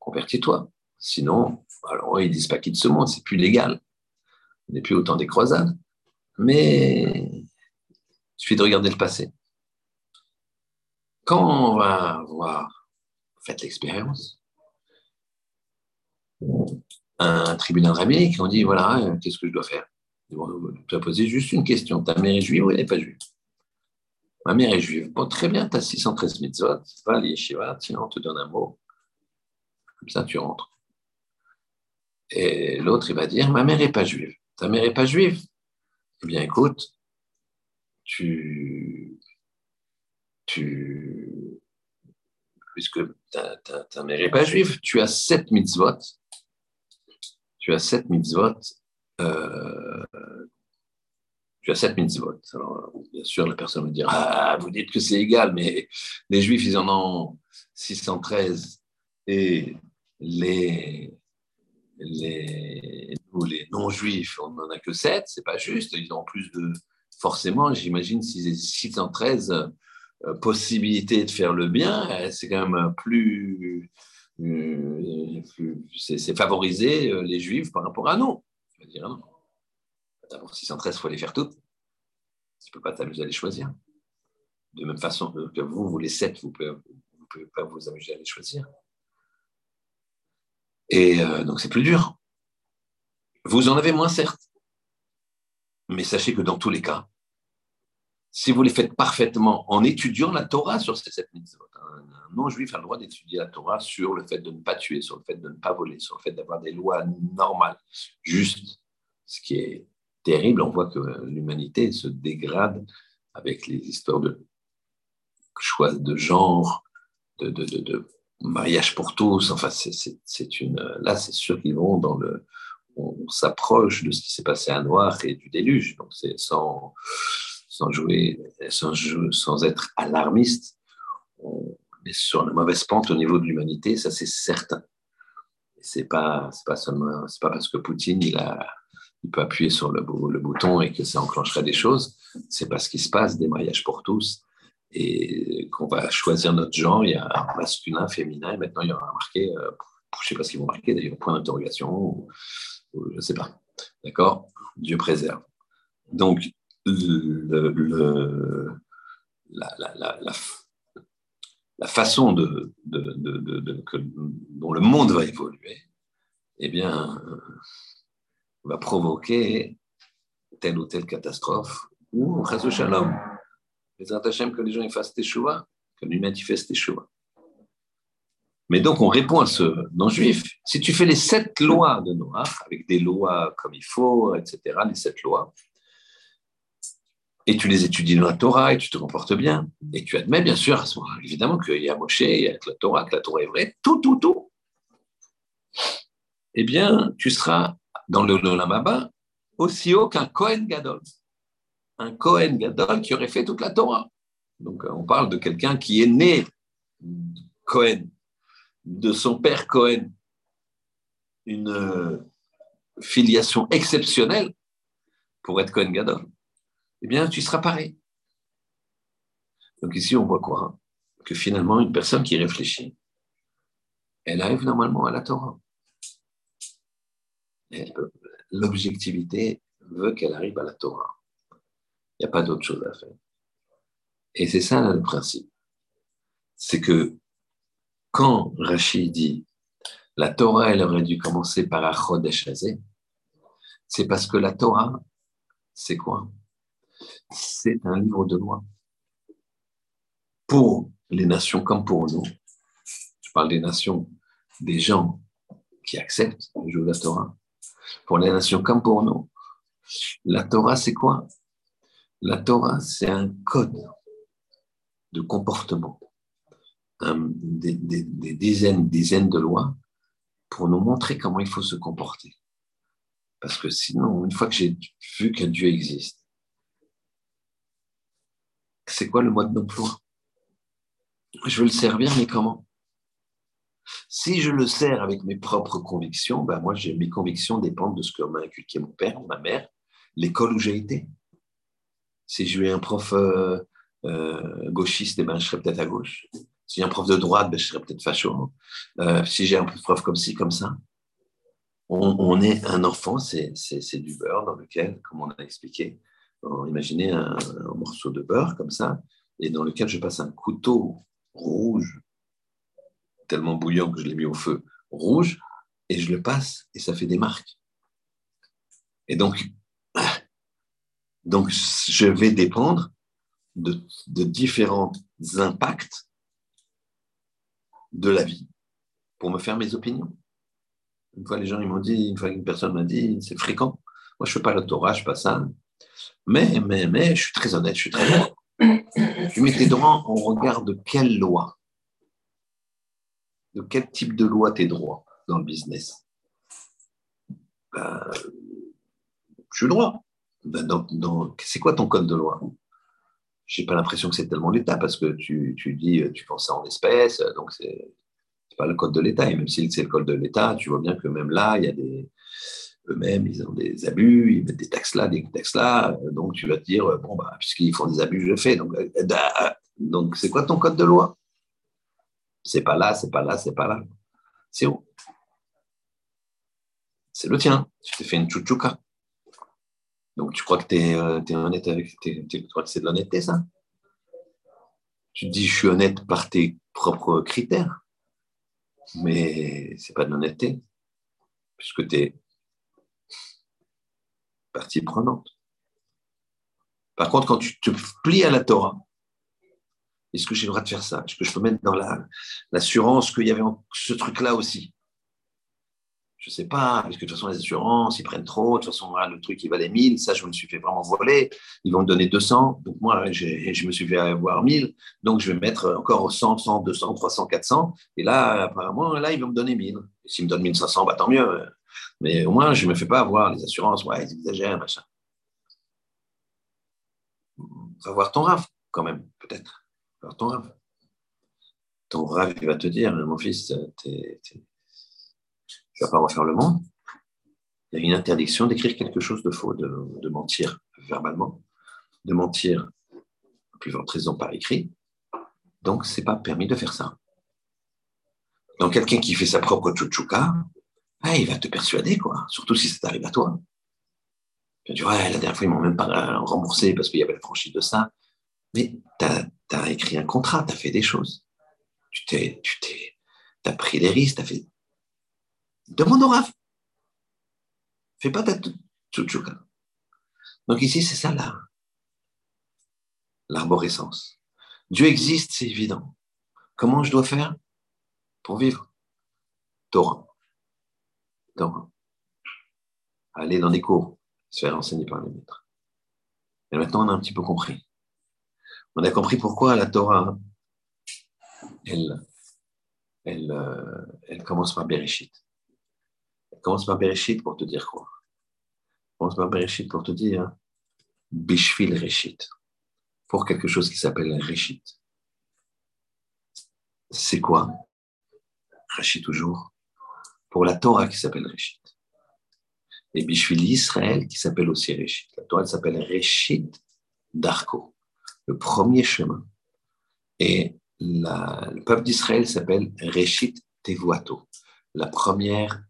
A: Convertis-toi. Sinon, alors ils disent pas quitte ce monde, c'est plus légal. On n'est plus autant des croisades. Mais il suffit de regarder le passé. Quand on va voir, faites l'expérience, un tribunal rabbinique, on dit voilà, qu'est-ce que je dois faire? Tu as posé juste une question ta mère est juive ou elle n'est pas juive? Ma mère est juive. Bon, très bien, tu as 613 mitzvot, va à sinon on te donne un mot. Comme ça, tu rentres. Et l'autre, il va dire Ma mère n'est pas juive. Ta mère n'est pas juive Eh bien, écoute, tu. tu puisque ta, ta mère n'est pas juive, tu as sept mitzvot. Tu as sept mitzvot euh, tu as 7 mitzvot. Alors, bien sûr, la personne va dire Ah, vous dites que c'est égal, mais les juifs, ils en ont 613 et les, les, les non-juifs, on n'en a que 7, c'est pas juste. Ils ont plus de. Forcément, j'imagine, si les 613 euh, possibilités de faire le bien, euh, c'est quand même plus. Euh, c'est favoriser les juifs par rapport à nous. Je veux dire, non. D'abord, 613, il faut les faire toutes. Tu ne peux pas t'amuser à les choisir. De même façon que vous, vous les 7, vous ne pouvez, pas vous amuser à les choisir. Et euh, donc, c'est plus dur. Vous en avez moins, certes. Mais sachez que dans tous les cas, si vous les faites parfaitement en étudiant la Torah sur ces sept mitzvot, un non-juif a le droit d'étudier la Torah sur le fait de ne pas tuer, sur le fait de ne pas voler, sur le fait d'avoir des lois normales, justes, ce qui est terrible. On voit que l'humanité se dégrade avec les histoires de choix de genre, de, de, mariage pour tous. Enfin, c'est une. Là, c'est sûr qu'ils vont dans le. On s'approche de ce qui s'est passé à Noir et du déluge. Donc, c'est sans, sans jouer, sans, sans être alarmiste. On est sur la mauvaise pente au niveau de l'humanité, ça c'est certain. C'est pas, pas seulement, c'est pas parce que Poutine il a il peut appuyer sur le, bouton et que ça enclencherait des choses. C'est parce qu'il se passe des mariages pour tous et qu'on va choisir notre genre. Il y a masculin, féminin, et maintenant il y aura marqué, euh, je ne sais pas ce qu'ils vont marquer d'ailleurs, point d'interrogation, je ne sais pas. D'accord? Dieu préserve. Donc, la, façon de, dont le monde va évoluer, eh bien, va provoquer telle ou telle catastrophe, ou Chazou Shalom. Les que les gens ils fassent teshuva, que l'humanité fasse teshuva. Mais donc, on répond à ce non-juif. Si tu fais les sept lois de Noah, avec des lois comme il faut, etc., les sept lois, et tu les étudies dans la Torah et tu te comportes bien, et tu admets bien sûr, évidemment, qu'il y a Moshe, il y a la Torah, que la Torah est vraie, tout, tout, tout, eh bien, tu seras dans le Lamaba aussi haut qu'un Kohen Gadol. Un Kohen Gadol qui aurait fait toute la Torah. Donc, on parle de quelqu'un qui est né Cohen, de son père Cohen, une euh, filiation exceptionnelle pour être Cohen Gadol. Eh bien, tu seras pareil. Donc ici, on voit quoi Que finalement, une personne qui réfléchit, elle arrive normalement à la Torah l'objectivité veut qu'elle arrive à la Torah. Il n'y a pas d'autre chose à faire. Et c'est ça le principe. C'est que quand Rachid dit la Torah, elle aurait dû commencer par Achod c'est parce que la Torah, c'est quoi? C'est un livre de loi. Pour les nations comme pour nous, je parle des nations, des gens qui acceptent le jeu de la Torah, pour les nations comme pour nous. La Torah, c'est quoi? La Torah, c'est un code de comportement, des, dizaines, dizaines de lois pour nous montrer comment il faut se comporter. Parce que sinon, une fois que j'ai vu qu'un Dieu existe, c'est quoi le mode d'emploi? Je veux le servir, mais comment? Si je le sers avec mes propres convictions, ben moi, mes convictions dépendent de ce que m'a inculqué mon père, ma mère, l'école où j'ai été. Si j'ai eu un prof euh, euh, gauchiste, eh ben, je serais peut-être à gauche. Si j'ai un prof de droite, ben, je serais peut-être facho. Euh, si j'ai un prof comme ci, comme ça. On, est un enfant, c'est du beurre dans lequel, comme on a expliqué, imaginez un, un, morceau de beurre comme ça, et dans lequel je passe un couteau rouge, tellement bouillant que je l'ai mis au feu, rouge, et je le passe, et ça fait des marques. Et donc, donc je vais dépendre de, différents impacts de la vie pour me faire mes opinions. Une fois, les gens ils m'ont dit, une fois une personne m'a dit, c'est fréquent. Moi, je ne fais pas le Torah, je ne fais pas ça. Mais, mais, mais, je suis très honnête, je suis très droit. Tu mets tes droits en regard de quelle loi? De quel type de loi tes droits dans le business? Ben, Je suis droit. Ben, c'est quoi ton code de loi? J'ai pas l'impression que c'est tellement l'État parce que tu, tu, dis, tu penses ça en espèces, donc c'est pas le code de l'État. Et même si c'est le code de l'État, tu vois bien que même là, il y a des eux-mêmes, ils ont des abus, ils mettent des taxes là, des taxes là. Donc tu vas te dire, bon, bah, puisqu'ils font des abus, je le fais. Donc, euh, donc c'est quoi ton code de loi? C'est pas là, c'est pas là, c'est pas là. C'est où? C'est le tien. Tu t'es fait une chouchouka. Donc, tu crois que tu euh, honnête avec. c'est de l'honnêteté, ça? Tu te dis, je suis honnête par tes propres critères. Mais c'est pas de l'honnêteté, puisque tu es partie prenante. Par contre, quand tu te plies à la Torah, est-ce que j'ai le droit de faire ça? Est-ce que je peux mettre dans l'assurance qu'il y avait ce truc-là aussi? Je sais pas, parce que de toute façon, les assurances, ils prennent trop. De toute façon, le truc, il valait 1000. Ça, je me suis fait vraiment voler. Ils vont me donner 200. Donc, moi, je me suis fait avoir 1000. Donc, je vais mettre encore 100, 100, 200, 300, 400. Et là, apparemment, là, ils vont me donner 1000. S'ils me donnent 1500, bah, tant mieux. Mais au moins, je ne me fais pas avoir. Les assurances, ouais, ils exagèrent, machin. Va voir ton raf, quand même, peut-être. Va voir ton raf. Ton raf, il va te dire, mon fils, t'es tu vas pas refaire le monde. Il y a une interdiction d'écrire quelque chose de faux, de, mentir verbalement, de mentir plus forte raison par écrit. Donc, c'est pas permis de faire ça. Donc, quelqu'un qui fait sa propre chouchouka, ah, il va te persuader, quoi. Surtout si ça t'arrive à toi. Tu dis, ouais, la dernière fois, ils m'ont même pas remboursé parce qu'il y avait la franchise de ça. Mais tu as, écrit un contrat, tu as fait des choses. Tu t'es, tu t'es, as pris des risques, tu as fait Demande au Rav. Fais pas ta tchouchouka. Donc ici, c'est ça là. L'arborescence. Dieu existe, c'est évident. Comment je dois faire pour vivre? Torah. Torah. Aller dans des cours, se faire enseigner par les maîtres. Et maintenant, on a un petit peu compris. On a compris pourquoi la Torah, elle, elle, euh, elle commence par Bereshit. Commence par Bereshit pour te dire quoi? Commence par Bereshit pour te dire Bishvil Reshit, pour quelque chose qui s'appelle Reshit. C'est quoi? Reshit toujours. Pour la Torah qui s'appelle Reshit. Et Bishvil Israël qui s'appelle aussi Reshit. La Torah s'appelle Reshit d'Arco, le premier chemin. Et le peuple d'Israël s'appelle Reshit Tevuato, la première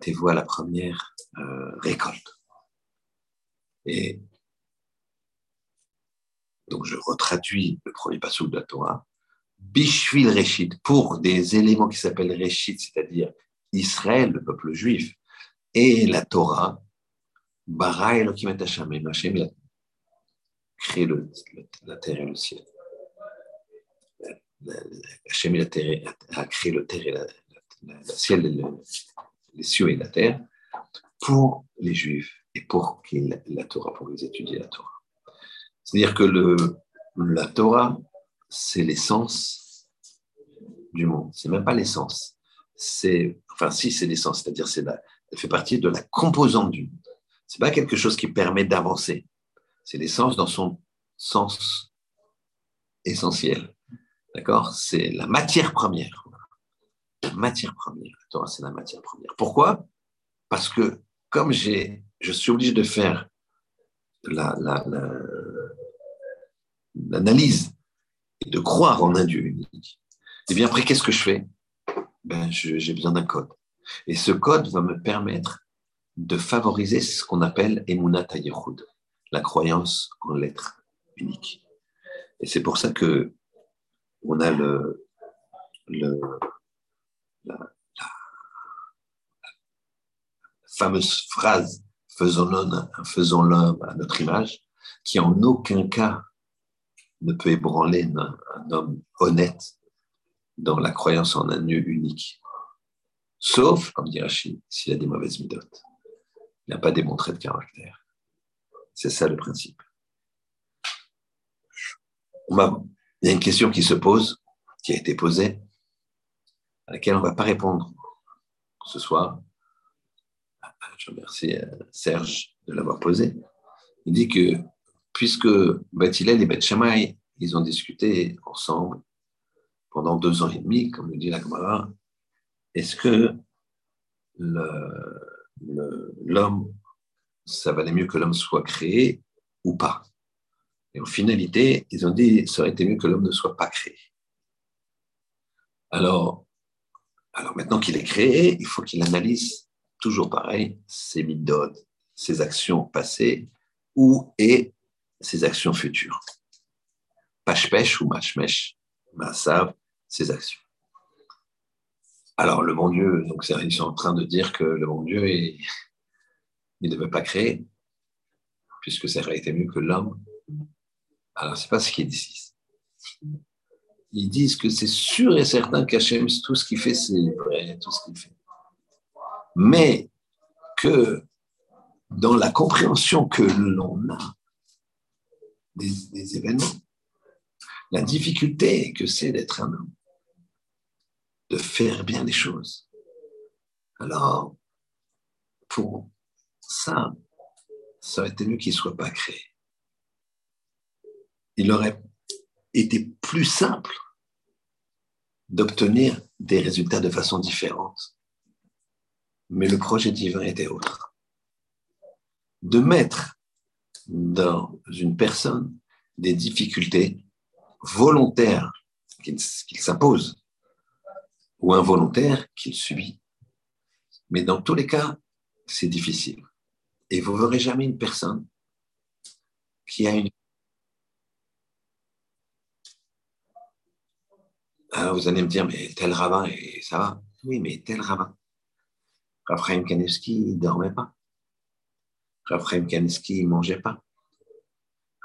A: tes voix la première euh, récolte. Et donc je retraduis le premier passage de la Torah. Bishvil Reshit, pour des éléments qui s'appellent Reshit, c'est-à-dire Israël, le peuple juif, et la Torah, Bara Elohim et Hashem, a créé le, la terre et le ciel. Hashem a créé le terre et le ciel les cieux et la terre, pour les Juifs et pour qu'ils la Torah, pour qu'ils étudient la Torah. C'est-à-dire que la Torah, c'est l'essence du monde. C'est même pas l'essence. C'est, enfin, si c'est l'essence, c'est-à-dire c'est elle fait partie de la composante du monde. C'est pas quelque chose qui permet d'avancer. C'est l'essence dans son sens essentiel. D'accord? C'est la matière première matière première. La Torah, c'est la matière première. Pourquoi? Parce que comme je suis obligé de faire la, la, l'analyse et de croire en un Dieu unique, et bien après, qu'est-ce que je fais? Ben, J'ai besoin d'un code. Et ce code va me permettre de favoriser ce qu'on appelle Emunat la croyance en l'être unique. Et c'est pour ça que on a le, le la, fameuse phrase faisons l'homme, faisons l'homme à notre image, qui en aucun cas ne peut ébranler un, un homme honnête dans la croyance en un Dieu unique. Sauf, comme dit Rachid, s'il a des mauvaises midotes. Il n'a pas démontré de caractère. C'est ça le principe. Il y a une question qui se pose, qui a été posée, à laquelle on ne va pas répondre ce soir. Je remercie euh, Serge de l'avoir posée. Il dit que puisque Beth et Beth ils ont discuté ensemble pendant deux ans et demi, comme le dit la Gemara, est-ce que l'homme, ça valait mieux que l'homme soit créé ou pas? Et en finalité, ils ont dit, ça aurait été mieux que l'homme ne soit pas créé. Alors, alors maintenant qu'il est créé, il faut qu'il analyse toujours pareil ses midotes, ses actions passées ou et ses actions futures. Pashpesh ou mashmesh, masav, ses actions. Alors, le bon Dieu, donc ils sont en train de dire que le bon Dieu, il, ne veut pas créer, puisque ça aurait été mieux que l'homme. Alors, c'est pas ce qu'ils disent. Ils disent que c'est sûr et certain qu'Hachem, tout ce qu'il fait, c'est vrai, tout ce qu'il fait. Mais que dans la compréhension que l'on a des, événements, la difficulté que c'est d'être un homme, de faire bien les choses. Alors, pour ça, ça aurait été mieux qu'il ne soit pas créé. Il aurait été plus simple d'obtenir des résultats de façon différente. Mais le projet divin était autre. De mettre dans une personne des difficultés volontaires qu'il s'impose ou involontaire qu'il subit. Mais dans tous les cas, c'est difficile. Et vous ne verrez jamais une personne qui a une... Alors vous allez me dire, mais tel rabbin, et ça va Oui, mais tel rabbin. Raphaël Kanevski, il ne dormait pas. Raphaël Kanevski, il ne mangeait pas.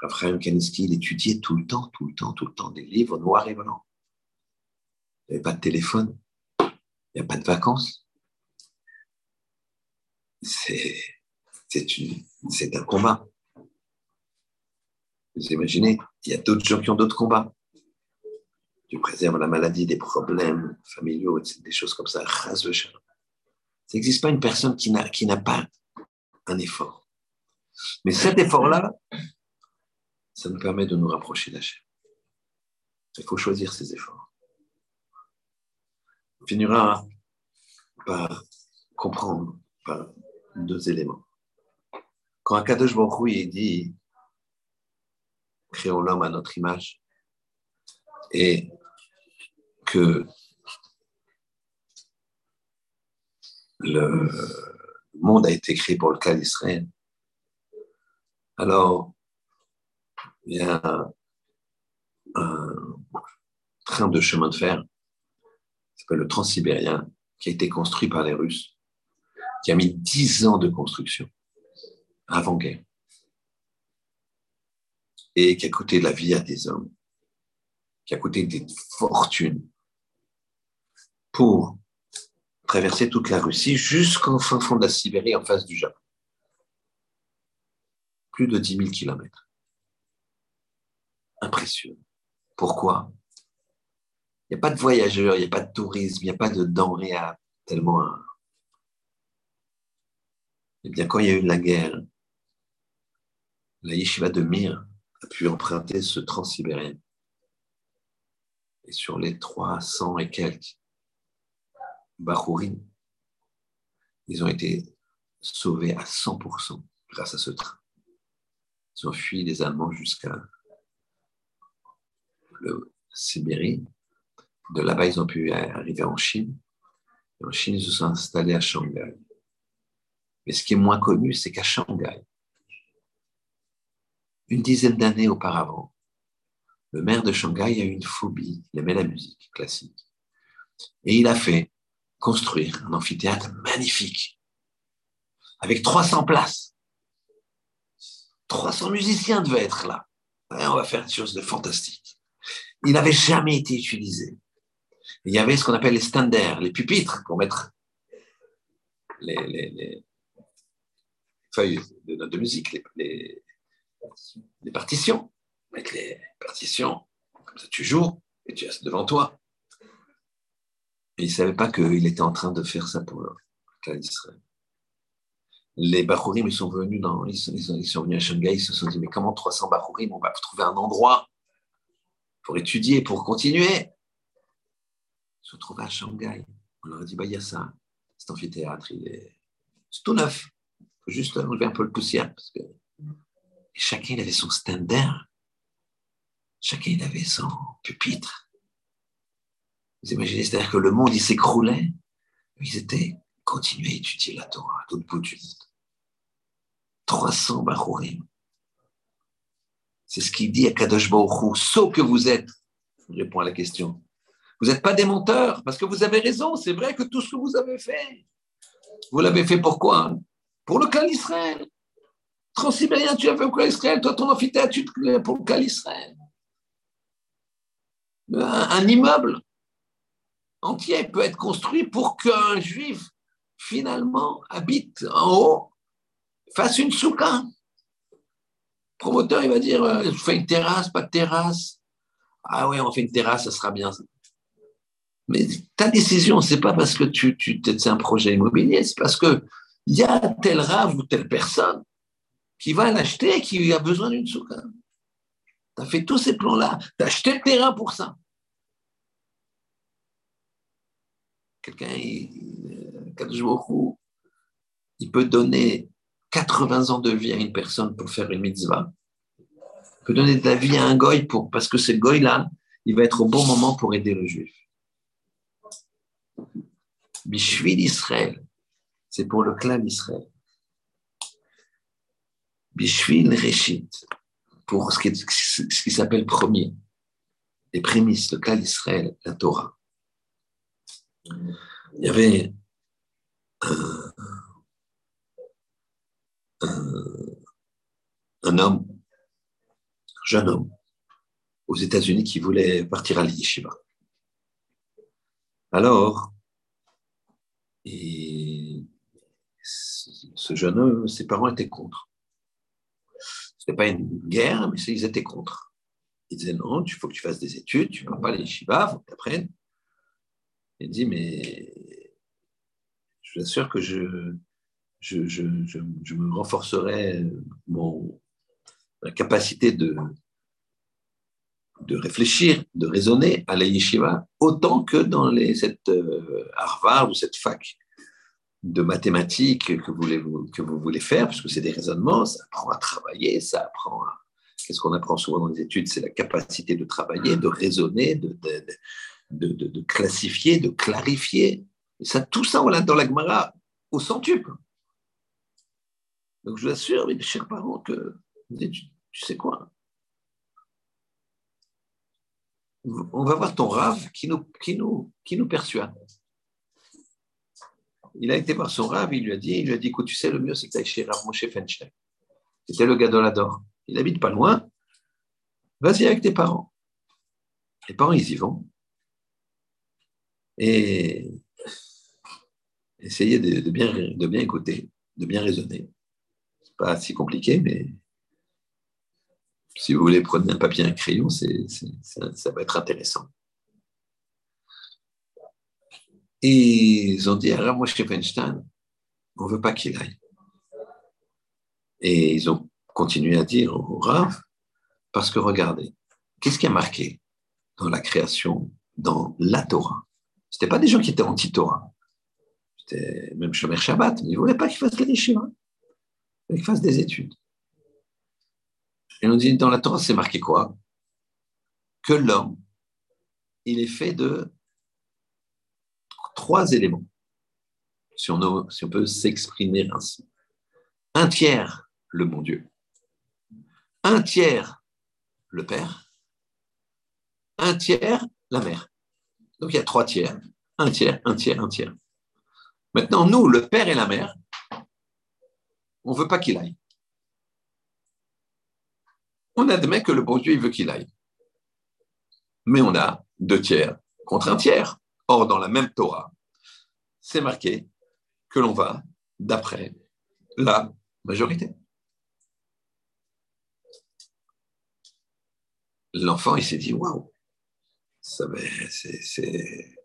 A: Raphaël Kanevski, il étudiait tout le temps, tout le temps, tout le temps, des livres noirs et blancs. Il n'y avait pas de téléphone. Il n'y a pas de vacances. C'est un combat. Vous imaginez, il y a d'autres gens qui ont d'autres combats. Tu préserves la maladie, des problèmes familiaux, des choses comme ça. Ça n'existe pas une personne qui n'a pas un effort. Mais cet effort-là, ça nous permet de nous rapprocher d'Hachem. Il faut choisir ses efforts on finira par comprendre par deux éléments. Quand Akadosh Baruch dit créons l'homme à notre image et que le monde a été créé pour le cas d'Israël, alors il y a un train de chemin de fer le transsibérien, qui a été construit par les Russes, qui a mis dix ans de construction avant-guerre, et qui a coûté la vie à des hommes, qui a coûté des fortunes pour traverser toute la Russie jusqu'en fin fond de la Sibérie en face du Japon. Plus de 10 000 kilomètres. Impressionnant. Pourquoi? Il n'y a pas de voyageurs, il n'y a pas de tourisme, il n'y a pas de denrées à tellement. Eh bien, quand il y a eu la guerre, la yeshiva de Mir a pu emprunter ce transsibérien. Et sur les 300 et quelques Bachourines, ils ont été sauvés à 100% grâce à ce train. Ils ont fui les Allemands jusqu'à le Sibérie. De là-bas, ils ont pu arriver en Chine. En Chine, ils se sont installés à Shanghai. Mais ce qui est moins connu, c'est qu'à Shanghai, une dizaine d'années auparavant, le maire de Shanghai a eu une phobie, il aimait la musique classique. Et il a fait construire un amphithéâtre magnifique, avec 300 places. 300 musiciens devaient être là. on va faire une chose de fantastique. Il n'avait jamais été utilisé. Il y avait ce qu'on appelle les standards, les pupitres pour mettre les, feuilles de notes de musique, les, partitions. Mettre les partitions, comme ça tu joues et tu restes devant toi. Et il ne savait pas qu'il était en train de faire ça pour le clan d'Israël. Les Bachurim, ils sont venus dans, ils sont, venus à Shanghai, ils se sont dit, mais comment 300 Bachurim, on va trouver un endroit pour étudier, pour continuer? Ils se trouvent à Shanghai. On leur a dit, bah, il y a ça, cet amphithéâtre, c'est tout neuf. Il faut juste enlever un peu le poussière. Chacun il avait son standard. Chacun il avait son pupitre. Vous imaginez, c'est-à-dire que le monde, il s'écroulait. Ils étaient continués à étudier la Torah à l'autre bout du monde. 300 Bachurim. C'est ce qu'il dit à Kadosh Baruch Sauf que vous êtes, je réponds à la question. Vous n'êtes pas des menteurs, parce que vous avez raison. C'est vrai que tout ce que vous avez fait, vous l'avez fait pourquoi Pour le clan Israël. Transsibérien, tu as fait clan Israël. Toi, ton amphithéâtre, pour le clan Israël. Un, immeuble entier peut être construit pour qu'un juif, finalement, habite en haut, fasse une soukha promoteur, il va dire, euh, je fais une terrasse, pas de terrasse. Ah oui, on fait une terrasse, ça sera bien. Mais ta décision, c'est pas parce que tu, tu c'est un projet immobilier, c'est parce que il y a tel rave ou telle personne qui va l'acheter et qui a besoin d'une souka. Tu as fait tous ces plans-là, tu as acheté le terrain pour ça. Quelqu'un, il, il peut donner 80 ans de vie à une personne pour faire une mitzvah, peut donner de la vie à un goy pour, parce que ce goy-là, il va être au bon moment pour aider le juif. Bishvil d'Israël, c'est pour le clan d'Israël. Bishvil Reshit, pour ce qui, ce qui s'appelle premier, les prémices, le clan d'Israël, la Torah. Il y avait un, homme, un jeune homme, aux États-Unis qui voulait partir à l'Yeshiva. Alors, ce jeune homme, ses parents étaient contre. Ce n'était pas une guerre, mais ils étaient contre. Ils disaient non, il faut que tu fasses des études, tu ne vas pas aller Yeshiva, il faut que tu apprennes. Il dit, mais je vous assure que je, je, je, je, me renforcerai mon, ma capacité de, de réfléchir, de raisonner à la yeshiva, autant que dans les, cette euh, Harvard ou cette fac de mathématiques que vous voulez, que vous voulez faire, parce que c'est des raisonnements, ça apprend à travailler, ça apprend à... Qu'est-ce qu'on apprend souvent dans les études C'est la capacité de travailler, de raisonner, de, de, de classifier, de clarifier. Ça, tout ça, on l'a dans la Gemara au centuple. Donc je vous assure, mes chers parents, que tu, sais quoi? On va voir ton rave qui nous, qui nous, qui nous persuade. Il a été voir son rave, il lui a dit, il lui a dit, écoute, tu sais, le mieux, c'est que tu ailles chez Rav Moshe. C'était le Gadolador. Il habite pas loin. Vas-y avec tes parents. Les parents, ils y vont. Et essayez de, bien, de bien écouter, de bien raisonner pas si compliqué, mais si vous voulez, prenez un papier et un crayon, c'est, ça va être intéressant. Et ils ont dit à Rav Feinstein, on ne veut pas qu'il aille. Et ils ont continué à dire au Rav, parce que regardez, qu'est-ce qui a marqué dans la création, dans la Torah? Ce n'était pas des gens qui étaient anti-Torah. C'était même Shomer Shabbat. Ils ne voulaient pas qu'ils fassent les chinois qu'il fasse des études. Et on dit, dans la Torah, c'est marqué quoi? Que l'homme, il est fait de trois éléments, si on peut s'exprimer ainsi. Un tiers, le bon Dieu. Un tiers, le Père. Un tiers, la mère. Donc il y a trois tiers. Un tiers, un tiers, un tiers. Maintenant, nous, le Père et la mère, on ne veut pas qu'il aille. On admet que le bon Dieu, veut qu'il aille. Mais on a deux tiers contre un tiers. Or, dans la même Torah, c'est marqué que l'on va d'après la majorité. L'enfant, il s'est dit, waouh, c'est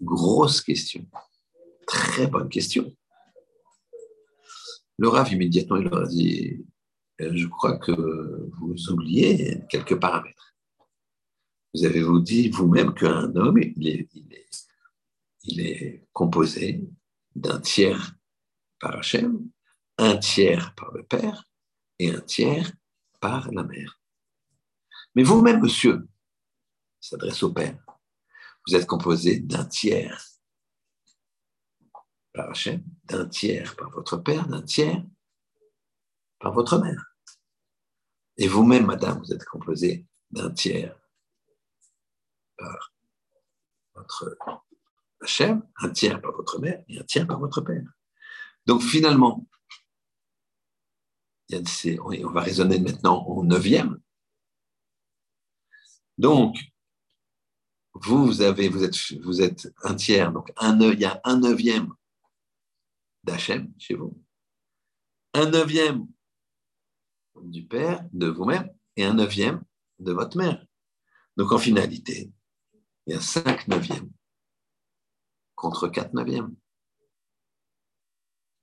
A: grosse question. Très bonne question. Le Rav, immédiatement, il leur a dit euh, Je crois que vous oubliez quelques paramètres. Vous avez vous dit vous-même qu'un homme, il est, il est, composé d'un tiers par Hachem, un tiers par le Père et un tiers par la mère. Mais vous-même, monsieur, s'adresse au Père, vous êtes composé d'un tiers par Hachem, d'un tiers par votre père, d'un tiers par votre mère. Et vous-même, madame, vous êtes composé d'un tiers par votre Hachem, un tiers par votre mère et un tiers par votre père. Donc finalement, on va raisonner maintenant au neuvième. Donc, vous, vous, avez, vous, êtes, vous êtes un tiers, donc un, il y a un neuvième d'Hachem chez vous, un neuvième du Père, de vous-même, et un neuvième de votre mère. Donc en finalité, il y a cinq neuvièmes contre quatre neuvièmes.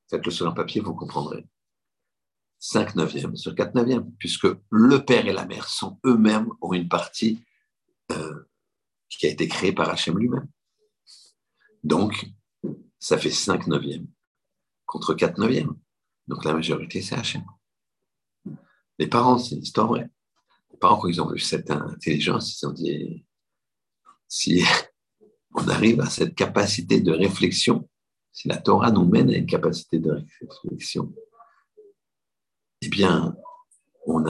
A: Faites-le sur un papier, vous comprendrez. Cinq neuvièmes sur quatre neuvièmes, puisque le père et la mère sont eux-mêmes, ont une partie euh, qui a été créée par Hachem lui-même. Donc, ça fait cinq neuvièmes contre 4 neuvièmes. Donc la majorité, c'est Hachem. Les parents, c'est une histoire vraie. Les parents, quand ils ont vu cette intelligence, ils se sont dit, si on arrive à cette capacité de réflexion, si la Torah nous mène à une capacité de réflexion, eh bien, on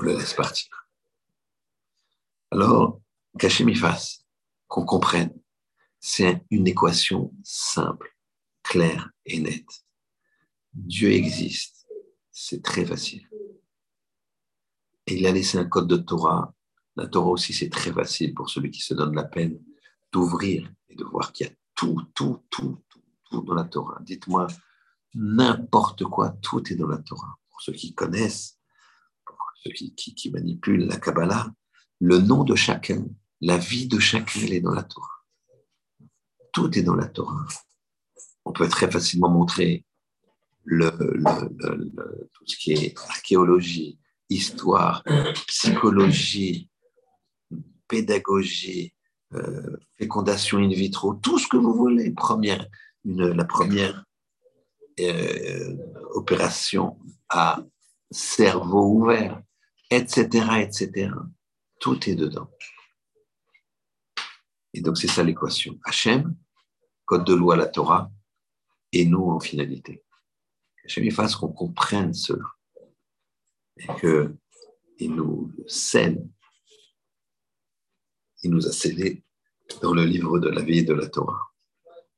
A: le laisse partir. Alors, qu'Hachem y fasse, qu'on comprenne, c'est une équation simple clair et net. Dieu existe, c'est très facile. Et il a laissé un code de Torah. La Torah aussi, c'est très facile pour celui qui se donne la peine d'ouvrir et de voir qu'il y a tout, tout, tout, tout, dans la Torah. Dites-moi n'importe quoi, tout est dans la Torah. Pour ceux qui connaissent, pour ceux qui manipulent la Kabbalah, le nom de chacun, la vie de chacun, elle est dans la Torah. Tout est dans la Torah on peut très facilement montrer le, tout ce qui est archéologie, histoire, psychologie, pédagogie, euh, fécondation in vitro, tout ce que vous voulez. Première, la première euh, opération à cerveau ouvert, etc., etc. Tout est dedans. Et donc, c'est ça l'équation. Hachem, code de loi, la Torah, et nous en finalité. Que fasse qu'on comprenne cela et qu'il nous scène, il nous a scellé dans le livre de la vie et de la Torah,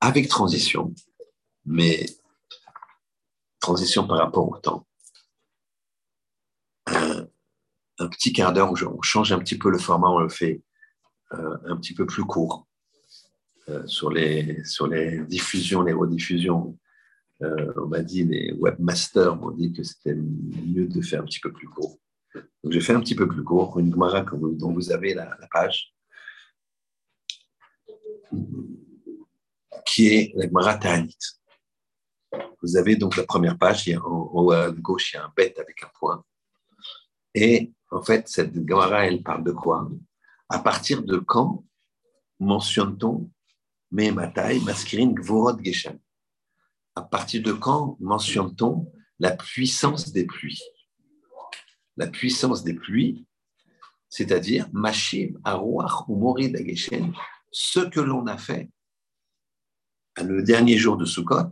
A: avec transition, mais transition par rapport au temps. Un, petit quart d'heure où on change un petit peu le format, on le fait un petit peu plus court euh, sur, les, sur les diffusions, les rediffusions, euh, on m'a dit, les webmasters m'ont dit que c'était mieux de faire un petit peu plus court. Donc j'ai fait un petit peu plus court, une Gemara dont vous avez la, page, qui est la Gemara Ta'anit. Vous avez donc la première page, en haut à gauche, il y a un bête avec un point. Et en fait, cette Gemara, elle parle de quoi? À partir de quand mentionne-t-on mais Matai, Maskirin, Gvorod, Geshem? À partir de quand mentionne-t-on la puissance des pluies? La puissance des pluies, c'est-à-dire Mashim, Arouach ou Morid Ageshen, ce que l'on a fait le dernier jour de Sukkot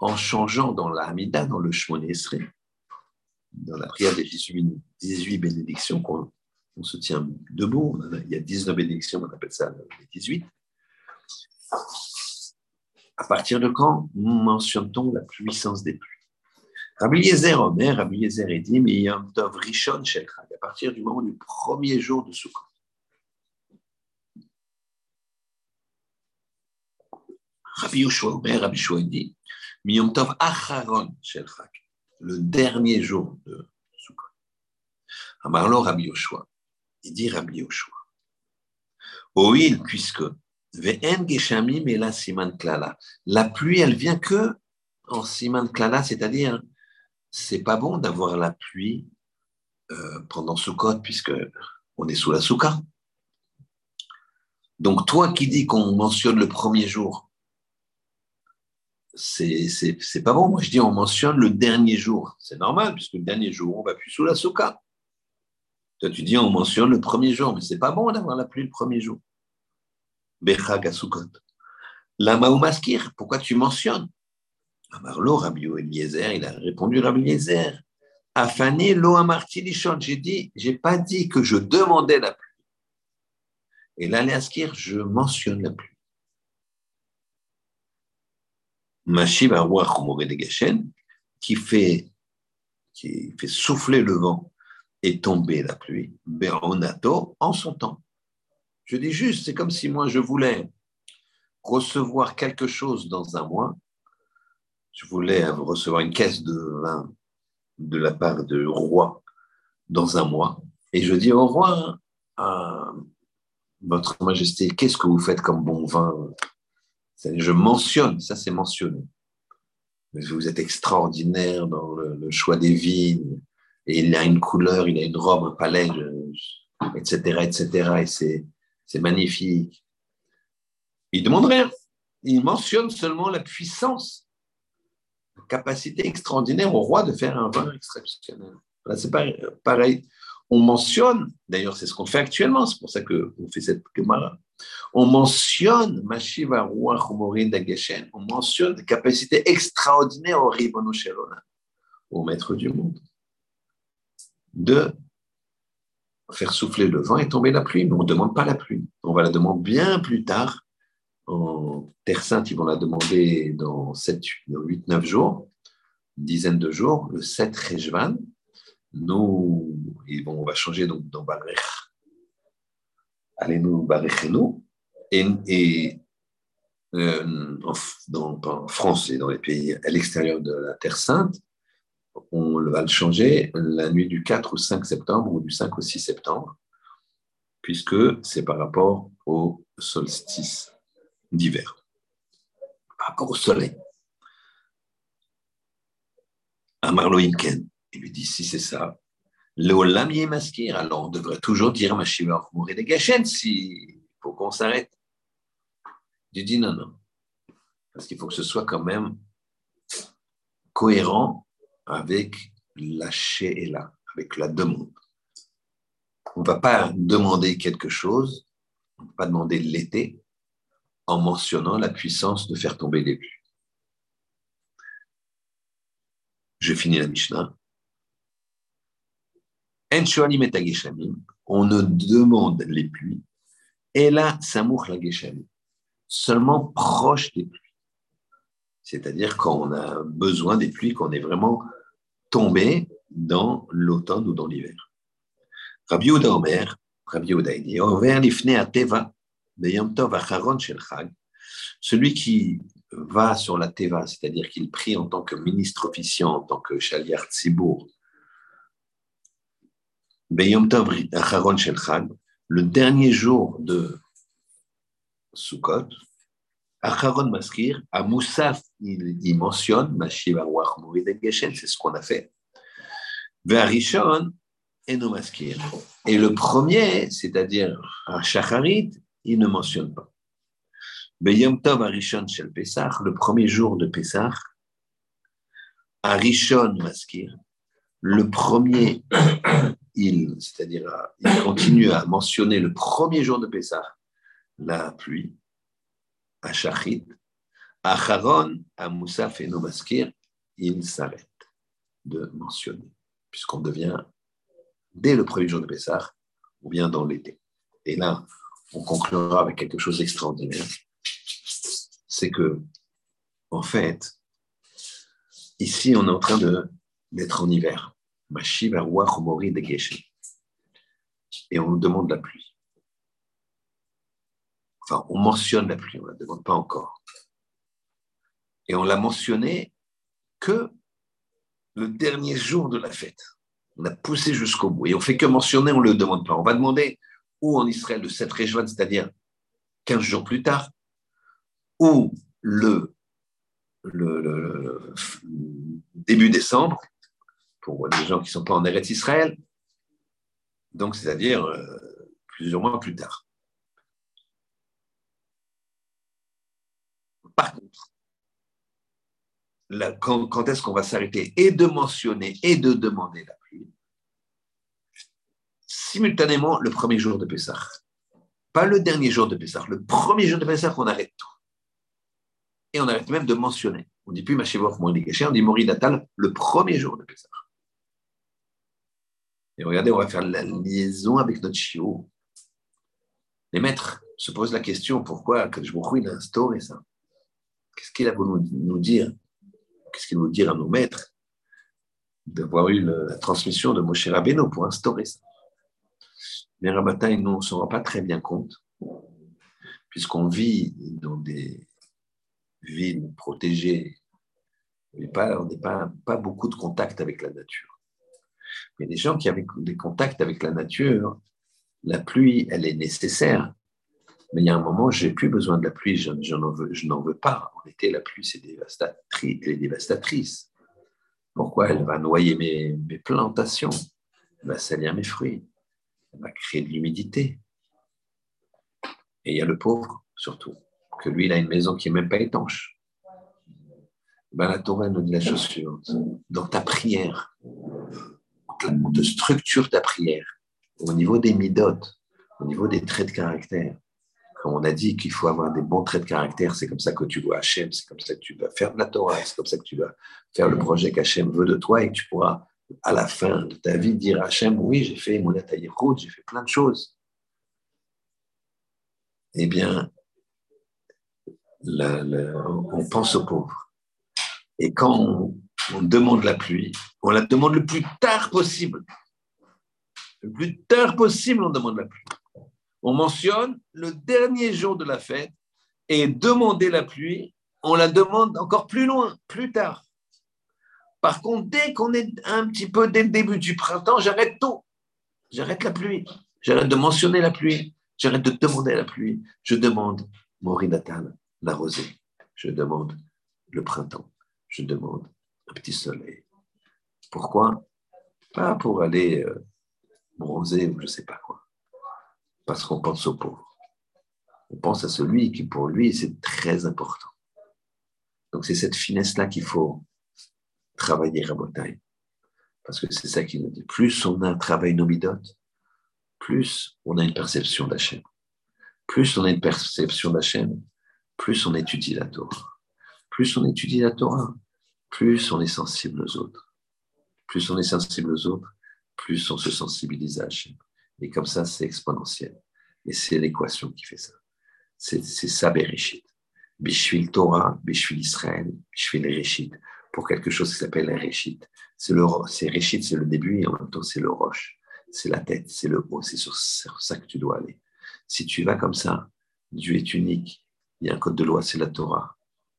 A: en changeant dans la Hamida, dans le Shmon Esrei, dans la prière des 18, bénédictions qu'on se tient debout. Il y a 19 bénédictions, on appelle ça les 18. À partir de quand mentionne-t-on la puissance des pluies? Rabbi Yezer Omer, Rabbi Yezer dit, mais il y a un Tov Rishon Shelchag, à partir du moment du premier jour de Sukkot. Rabbi Yoshua Omer, Rabbi Yoshua dit, Miyom Tov Acharon Shelchag, le dernier jour de Sukkot. Amarlo Rabbi Yoshua, il dit Rabbi Yoshua, Oil, puisque la pluie, elle vient que en Siman Klala, c'est-à-dire c'est pas bon d'avoir la pluie euh, pendant Sukkot puisque on est sous la souka. Donc toi qui dis qu'on mentionne le premier jour, c'est, c'est, pas bon. Moi je dis on mentionne le dernier jour. C'est normal puisque le dernier jour on va plus sous la souka. Toi tu dis on mentionne le premier jour, mais c'est pas bon d'avoir la pluie le premier jour. Bechag Sukkot. La Maoumaskir, pourquoi tu mentionnes? Amarlo, Rabbi Eliezer, il a répondu Rabbi Eliezer. Afani lo amarti J'ai dit, j'ai pas dit que je demandais la pluie. Et là, Léaskir, je mentionne la pluie. Mashiv qui fait, qui fait souffler le vent et tomber la pluie, Beronato, en son temps. Je dis juste, c'est comme si moi je voulais recevoir quelque chose dans un mois je voulais recevoir une caisse de vin de la part de roi dans un mois. Et je dis au roi, à Votre Majesté, qu'est-ce que vous faites comme bon vin? Je mentionne, ça c'est mentionné. Vous êtes extraordinaire dans le, choix des vignes, et il a une couleur, il a une robe, un palais, etc., etc. Et c'est magnifique. Il demande rien. Il mentionne seulement la puissance capacité extraordinaire au roi de faire un vin exceptionnel. c'est pareil. On mentionne, d'ailleurs, c'est ce qu'on fait actuellement, c'est pour ça qu'on fait cette Gemara. On mentionne Mashiva Roi Dageshen, on mentionne des capacités extraordinaires au Ribono au maître du monde, de faire souffler le vent et tomber la pluie. Mais on ne demande pas la pluie. On va la demander bien plus tard en Terre Sainte, ils vont la demander dans 7, 8, 9 jours, une dizaine de jours, le 7 Rejvan. Nous, on va changer donc dans Barech. Allez-nous, nous Et, et euh, en, France et dans les pays à l'extérieur de la Terre Sainte, on va le changer la nuit du 4 au 5 septembre ou du 5 au 6 septembre, puisque c'est par rapport au solstice d'hiver par rapport au soleil. Amarlo Inken, il lui dit si c'est ça, Léolam maskir, alors on devrait toujours dire Mashiva mourir de Gachen si faut qu'on s'arrête. Je dis non, non, parce qu'il faut que ce soit quand même cohérent avec la là, avec la demande. On ne va pas demander quelque chose, on ne va pas demander l'été, en mentionnant la puissance de faire tomber les pluies. Je finis la Mishnah. On ne demande les pluies. Et là, Samour la Seulement proche des pluies. C'est-à-dire quand on a besoin des pluies, qu'on est vraiment tombé dans l'automne ou dans l'hiver. Rabbi Oda Omer, Rabbi Oda dit, Omer lifne a teva, celui qui va sur la Teva, c'est-à-dire qu'il prie en tant que ministre officiant, en tant que Shaliar Tzibour, le dernier jour de Sukkot, Acharon Maskir, à Moussaf, il, mentionne, c'est ce qu'on a fait. Verishon, et Maskir. Et le premier, c'est-à-dire Shacharit, il ne mentionne pas. Yom Tov Arishon Shel Pesach, le premier jour de Pesach, Arishon Maskir, le premier, il, c'est-à-dire il continue à mentionner le premier jour de Pessah, la pluie, à Shachit, à Charon, à Moussaf et Nomaskir, il s'arrête de mentionner, puisqu'on devient, dès le premier jour de Pessah, ou bien dans l'été. Et là, on conclura avec quelque chose d'extraordinaire. C'est que, en fait, ici, on est en train d'être en hiver. Et on nous demande la pluie. Enfin, on mentionne la pluie, on ne la demande pas encore. Et on l'a mentionné que le dernier jour de la fête. On a poussé jusqu'au bout. Et on fait que mentionner, on ne le demande pas. On va demander ou en Israël le 7 juin, c'est-à-dire 15 jours plus tard, ou le, le, début décembre, pour les gens qui ne sont pas en Eretz Israël, donc c'est-à-dire euh, plusieurs mois plus tard. Par contre, quand, est-ce qu'on va s'arrêter et de mentionner et de demander la pluie Simultanément, le premier jour de Pessah. Pas le dernier jour de Pessah, le premier jour de Pessah, on arrête tout. Et on arrête même de mentionner. On ne dit plus Machivov on dit Mori Natal, le premier jour de Pessah. Et regardez, on va faire la liaison avec notre chiot. Les maîtres se posent la question pourquoi je il a instauré ça? Qu'est-ce qu'il a voulu nous dire? Qu'est-ce qu'il veut dire à nos maîtres d'avoir eu la transmission de Moshe Rabbeinu pour instaurer ça. Mais Rabbataï, nous, on ne s'en rend pas très bien compte, puisqu'on vit dans des villes protégées, mais pas, on n'est pas, pas beaucoup de contact avec la nature. Mais les gens qui avaient des contacts avec la nature, la pluie, elle est nécessaire, mais il y a un moment, j'ai plus besoin de la pluie, je, n'en veux, pas. En été, la pluie, c'est dévastatrice, est dévastatrice. Pourquoi Elle va noyer mes, mes, plantations, elle va salir mes fruits, elle va créer de l'humidité. Et il y a le pauvre, surtout, que lui, il a une maison qui n'est même pas étanche. Ben, la Torah nous dit la chose suivante. Dans ta prière, on te structure ta prière au niveau des midotes, au niveau des traits de caractère, on a dit qu'il faut avoir des bons traits de caractère, c'est comme ça que tu dois Hachem, c'est comme ça que tu vas faire de la Torah, c'est comme ça que tu vas faire le projet qu'Hachem veut de toi et que tu pourras, à la fin de ta vie, dire à Hachem, oui, j'ai fait mon route, j'ai fait plein de choses. Eh bien, on pense aux pauvres. Et quand on demande la pluie, on la demande le plus tard possible. Le plus tard possible, on demande la pluie on mentionne le dernier jour de la fête et demander la pluie, on la demande encore plus loin, plus tard. Par contre, dès qu'on est un petit peu dès le début du printemps, j'arrête tout. J'arrête la pluie. J'arrête de mentionner la pluie. J'arrête de demander la pluie. Je demande Morinatal, la rosée. Je demande le printemps. Je demande un petit soleil. Pourquoi? Pas pour aller euh, bronzer ou je ne sais pas quoi parce qu'on pense aux pauvres. On pense à celui qui, pour lui, c'est très important. Donc, c'est cette finesse-là qu'il faut travailler à Botaï. Parce que c'est ça qui nous dit. Plus on a un travail nomidote, plus on a une perception d'Hachem. Plus on a une perception d'Hachem, plus on étudie la Torah. Plus on étudie la Torah, plus on est sensible aux autres. Plus on est sensible aux autres, plus on se sensibilise à Hachem. Et comme ça, c'est exponentiel. Et c'est l'équation qui fait ça. C'est ça, Bereshit. Bishvil Torah, Bishvil Israël, Bishvil Reshit. Pour quelque chose qui s'appelle Reshit. C'est Reshit, c'est le début et en même temps, c'est le roche. C'est la tête, c'est le haut. C'est sur ça que tu dois aller. Si tu vas comme ça, Dieu est unique. Il y a un code de loi, c'est la Torah.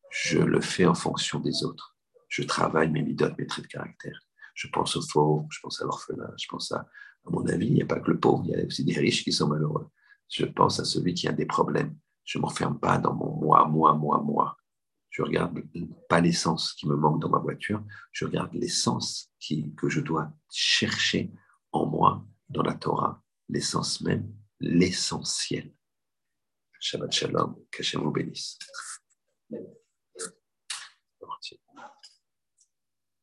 A: Je le fais en fonction des autres. Je travaille mes midotes, mes traits de caractère. Je pense aux faux, je pense à l'orphelin, je pense à, à mon avis, il n'y a pas que le pauvre, il y a aussi des riches qui sont malheureux. Je pense à celui qui a des problèmes. Je ne m'enferme pas dans mon moi, moi, moi, moi. Je regarde pas l'essence qui me manque dans ma voiture, je regarde l'essence que je dois chercher en moi, dans la Torah, l'essence même, l'essentiel. Shabbat Shalom, qu'Hachem vous bénisse.